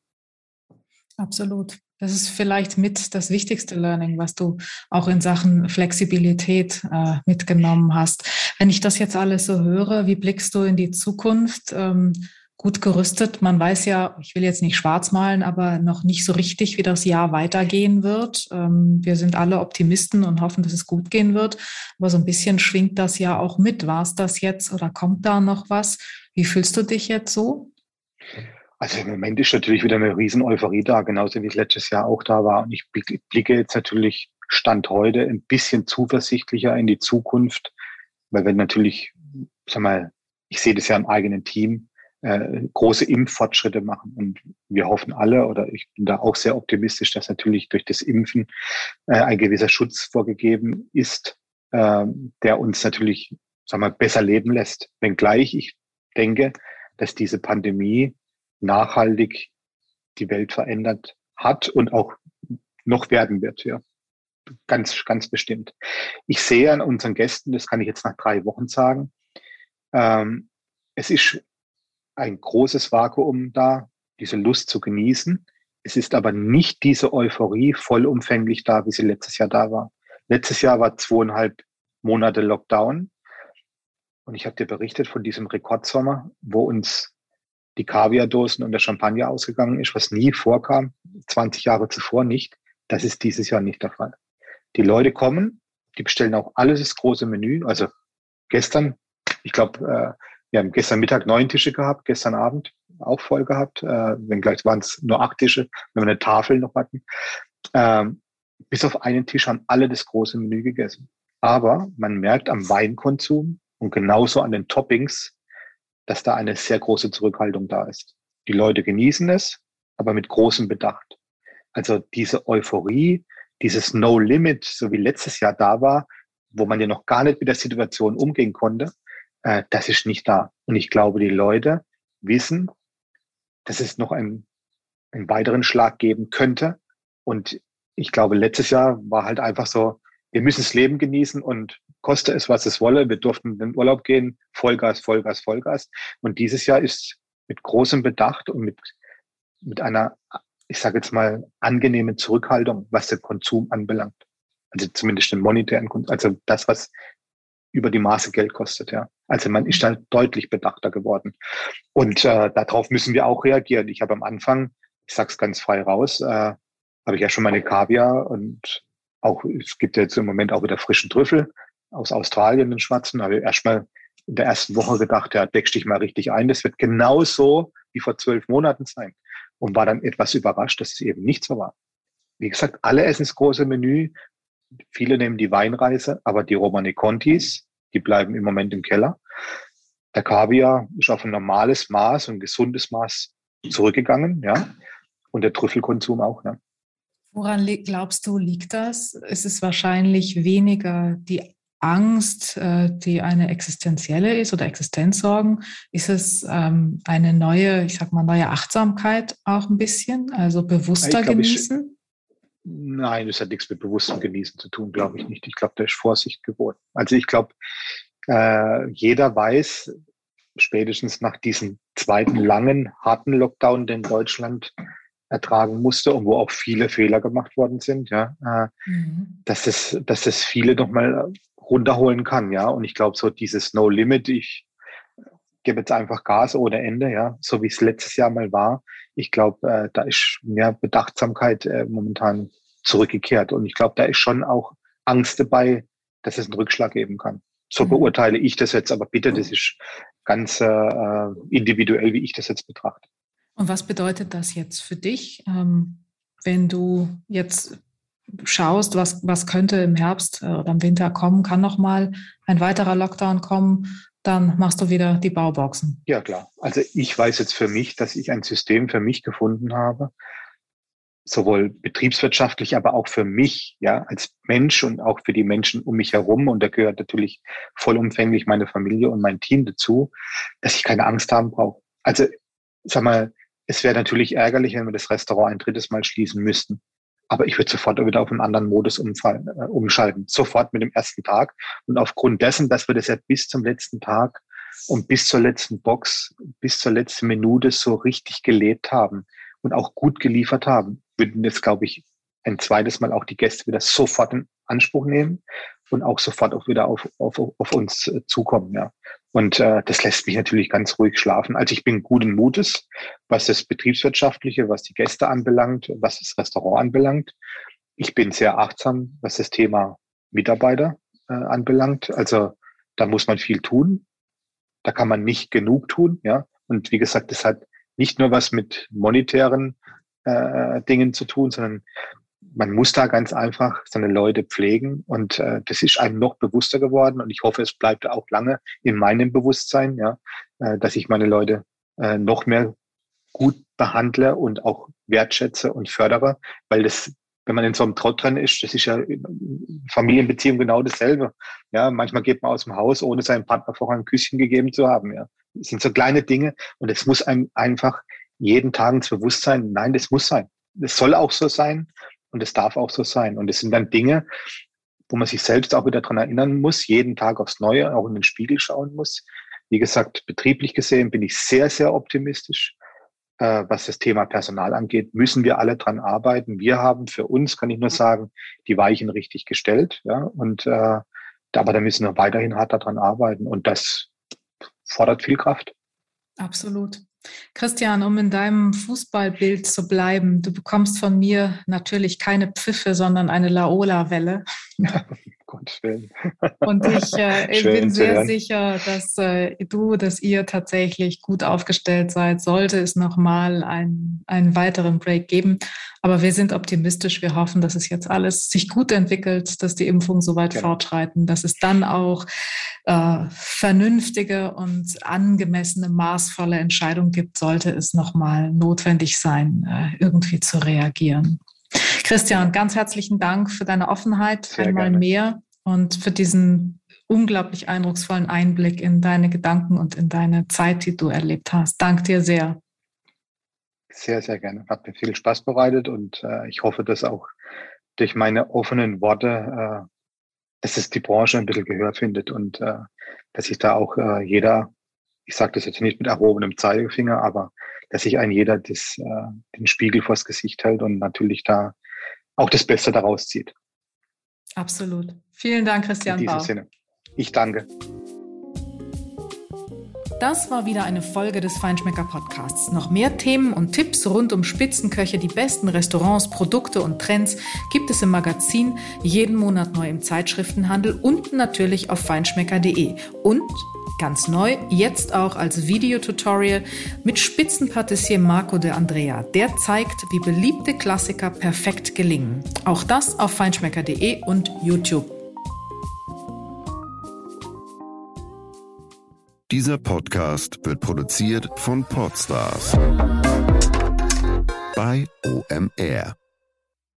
[SPEAKER 1] Absolut. Das ist vielleicht mit das wichtigste Learning, was du auch in Sachen Flexibilität äh, mitgenommen hast. Wenn ich das jetzt alles so höre, wie blickst du in die Zukunft? Ähm, gut gerüstet. Man weiß ja, ich will jetzt nicht schwarz malen, aber noch nicht so richtig, wie das Jahr weitergehen wird. Ähm, wir sind alle Optimisten und hoffen, dass es gut gehen wird. Aber so ein bisschen schwingt das ja auch mit. War es das jetzt oder kommt da noch was? Wie fühlst du dich jetzt so?
[SPEAKER 2] Also im Moment ist natürlich wieder eine riesen Euphorie da, genauso wie es letztes Jahr auch da war. Und ich blicke jetzt natürlich Stand heute ein bisschen zuversichtlicher in die Zukunft, weil wenn natürlich, sag mal, ich sehe das ja im eigenen Team, äh, große Impffortschritte machen. Und wir hoffen alle, oder ich bin da auch sehr optimistisch, dass natürlich durch das Impfen äh, ein gewisser Schutz vorgegeben ist, äh, der uns natürlich sagen wir, besser leben lässt. Wenngleich ich denke, dass diese Pandemie nachhaltig die Welt verändert hat und auch noch werden wird. Ja. Ganz, ganz bestimmt. Ich sehe an unseren Gästen, das kann ich jetzt nach drei Wochen sagen, ähm, es ist ein großes Vakuum da, diese Lust zu genießen. Es ist aber nicht diese Euphorie vollumfänglich da, wie sie letztes Jahr da war. Letztes Jahr war zweieinhalb Monate Lockdown. Und ich habe dir berichtet von diesem Rekordsommer, wo uns die Kaviardosen und der Champagner ausgegangen ist, was nie vorkam, 20 Jahre zuvor nicht. Das ist dieses Jahr nicht der Fall. Die Leute kommen, die bestellen auch alles das große Menü. Also gestern, ich glaube, äh, wir haben gestern Mittag neun Tische gehabt, gestern Abend auch voll gehabt, äh, wenngleich waren es nur acht Tische, wenn wir eine Tafel noch hatten. Ähm, bis auf einen Tisch haben alle das große Menü gegessen. Aber man merkt am Weinkonsum und genauso an den Toppings, dass da eine sehr große Zurückhaltung da ist. Die Leute genießen es, aber mit großem Bedacht. Also diese Euphorie, dieses No Limit, so wie letztes Jahr da war, wo man ja noch gar nicht mit der Situation umgehen konnte, äh, das ist nicht da. Und ich glaube, die Leute wissen, dass es noch einen, einen weiteren Schlag geben könnte. Und ich glaube, letztes Jahr war halt einfach so, wir müssen das Leben genießen und koste es, was es wolle. Wir durften in den Urlaub gehen, Vollgas, Vollgas, Vollgas. Und dieses Jahr ist mit großem Bedacht und mit, mit einer, ich sage jetzt mal, angenehmen Zurückhaltung, was den Konsum anbelangt. Also zumindest den monetären Konsum, also das, was über die Maße Geld kostet. Ja. Also man ist da deutlich bedachter geworden. Und äh, darauf müssen wir auch reagieren. Ich habe am Anfang, ich sage es ganz frei raus, äh, habe ich ja schon meine Kaviar und auch, es gibt jetzt im Moment auch wieder frischen Trüffel aus Australien, den schwarzen. Habe ich erstmal in der ersten Woche gedacht, ja, deckst dich mal richtig ein. Das wird genauso wie vor zwölf Monaten sein. Und war dann etwas überrascht, dass es eben nicht so war. Wie gesagt, alle essen das große Menü. Viele nehmen die Weinreise, aber die Romane Contis, die bleiben im Moment im Keller. Der Kaviar ist auf ein normales Maß, ein gesundes Maß zurückgegangen, ja. Und der Trüffelkonsum auch, ja.
[SPEAKER 1] Woran glaubst du, liegt das? Es ist wahrscheinlich weniger die Angst, äh, die eine existenzielle ist oder Existenzsorgen? Ist es ähm, eine neue, ich sag mal, neue Achtsamkeit auch ein bisschen? Also bewusster glaub, genießen?
[SPEAKER 2] Nein, das hat nichts mit bewusstem Genießen zu tun, glaube ich nicht. Ich glaube, da ist Vorsicht geworden. Also ich glaube, äh, jeder weiß, spätestens nach diesem zweiten langen, harten Lockdown, den Deutschland ertragen musste und wo auch viele Fehler gemacht worden sind, ja, äh, mhm. dass es, dass es viele noch mal runterholen kann, ja. Und ich glaube, so dieses No Limit, ich gebe jetzt einfach Gas ohne Ende, ja, so wie es letztes Jahr mal war. Ich glaube, äh, da ist mehr Bedachtsamkeit äh, momentan zurückgekehrt. Und ich glaube, da ist schon auch Angst dabei, dass es einen Rückschlag geben kann. So mhm. beurteile ich das jetzt, aber bitte, das ist ganz äh, individuell, wie ich das jetzt betrachte.
[SPEAKER 1] Und was bedeutet das jetzt für dich, ähm, wenn du jetzt schaust, was, was könnte im Herbst äh, oder im Winter kommen, kann noch mal ein weiterer Lockdown kommen, dann machst du wieder die Bauboxen.
[SPEAKER 2] Ja, klar. Also ich weiß jetzt für mich, dass ich ein System für mich gefunden habe, sowohl betriebswirtschaftlich, aber auch für mich, ja, als Mensch und auch für die Menschen um mich herum. Und da gehört natürlich vollumfänglich meine Familie und mein Team dazu, dass ich keine Angst haben brauche. Also, sag mal, es wäre natürlich ärgerlich, wenn wir das Restaurant ein drittes Mal schließen müssten. Aber ich würde sofort wieder auf einen anderen Modus umfallen, äh, umschalten. Sofort mit dem ersten Tag. Und aufgrund dessen, dass wir das ja bis zum letzten Tag und bis zur letzten Box, bis zur letzten Minute so richtig gelebt haben und auch gut geliefert haben, würden jetzt, glaube ich, ein zweites Mal auch die Gäste wieder sofort in Anspruch nehmen und auch sofort auch wieder auf, auf, auf uns äh, zukommen. Ja. Und äh, das lässt mich natürlich ganz ruhig schlafen. Also ich bin guten Mutes, was das Betriebswirtschaftliche, was die Gäste anbelangt, was das Restaurant anbelangt. Ich bin sehr achtsam, was das Thema Mitarbeiter äh, anbelangt. Also da muss man viel tun. Da kann man nicht genug tun. Ja. Und wie gesagt, das hat nicht nur was mit monetären äh, Dingen zu tun, sondern man muss da ganz einfach seine Leute pflegen und äh, das ist einem noch bewusster geworden und ich hoffe, es bleibt auch lange in meinem Bewusstsein, ja, äh, dass ich meine Leute äh, noch mehr gut behandle und auch wertschätze und fördere, weil das, wenn man in so einem Trott drin ist, das ist ja in Familienbeziehung genau dasselbe. Ja, manchmal geht man aus dem Haus, ohne seinem Partner vorher ein Küsschen gegeben zu haben. Ja, das sind so kleine Dinge und es muss einem einfach jeden Tag ins Bewusstsein, nein, das muss sein. Das soll auch so sein und es darf auch so sein. Und es sind dann Dinge, wo man sich selbst auch wieder dran erinnern muss, jeden Tag aufs Neue, auch in den Spiegel schauen muss. Wie gesagt, betrieblich gesehen bin ich sehr, sehr optimistisch. Äh, was das Thema Personal angeht, müssen wir alle dran arbeiten. Wir haben für uns, kann ich nur sagen, die Weichen richtig gestellt. Ja, und äh, aber da müssen wir weiterhin hart daran arbeiten. Und das fordert viel Kraft.
[SPEAKER 1] Absolut. Christian, um in deinem Fußballbild zu bleiben, du bekommst von mir natürlich keine Pfiffe, sondern eine Laola-Welle. Gottes Willen. Und ich, äh, ich bin sehr hören. sicher, dass äh, du, dass ihr tatsächlich gut aufgestellt seid. Sollte es nochmal ein, einen weiteren Break geben. Aber wir sind optimistisch. Wir hoffen, dass es jetzt alles sich gut entwickelt, dass die Impfungen so weit genau. fortschreiten, dass es dann auch äh, vernünftige und angemessene, maßvolle Entscheidungen gibt, sollte es nochmal notwendig sein, äh, irgendwie zu reagieren. Christian, ganz herzlichen Dank für deine Offenheit Sehr einmal gerne. mehr und für diesen unglaublich eindrucksvollen Einblick in deine Gedanken und in deine Zeit, die du erlebt hast. Dank dir sehr.
[SPEAKER 2] Sehr, sehr gerne. Hat mir viel Spaß bereitet und äh, ich hoffe, dass auch durch meine offenen Worte, äh, dass es die Branche ein bisschen Gehör findet und äh, dass sich da auch äh, jeder, ich sage das jetzt nicht mit erhobenem Zeigefinger, aber dass sich ein jeder das, äh, den Spiegel vors Gesicht hält und natürlich da auch das Beste daraus zieht.
[SPEAKER 1] Absolut. Vielen Dank, Christian. In diesem Sinne.
[SPEAKER 2] Ich danke.
[SPEAKER 1] Das war wieder eine Folge des Feinschmecker Podcasts. Noch mehr Themen und Tipps rund um Spitzenköche, die besten Restaurants, Produkte und Trends gibt es im Magazin, jeden Monat neu im Zeitschriftenhandel und natürlich auf feinschmecker.de. Und Ganz neu, jetzt auch als Videotutorial mit Spitzenpatissier Marco de Andrea. Der zeigt, wie beliebte Klassiker perfekt gelingen. Auch das auf feinschmecker.de und YouTube.
[SPEAKER 3] Dieser Podcast wird produziert von Podstars bei OMR.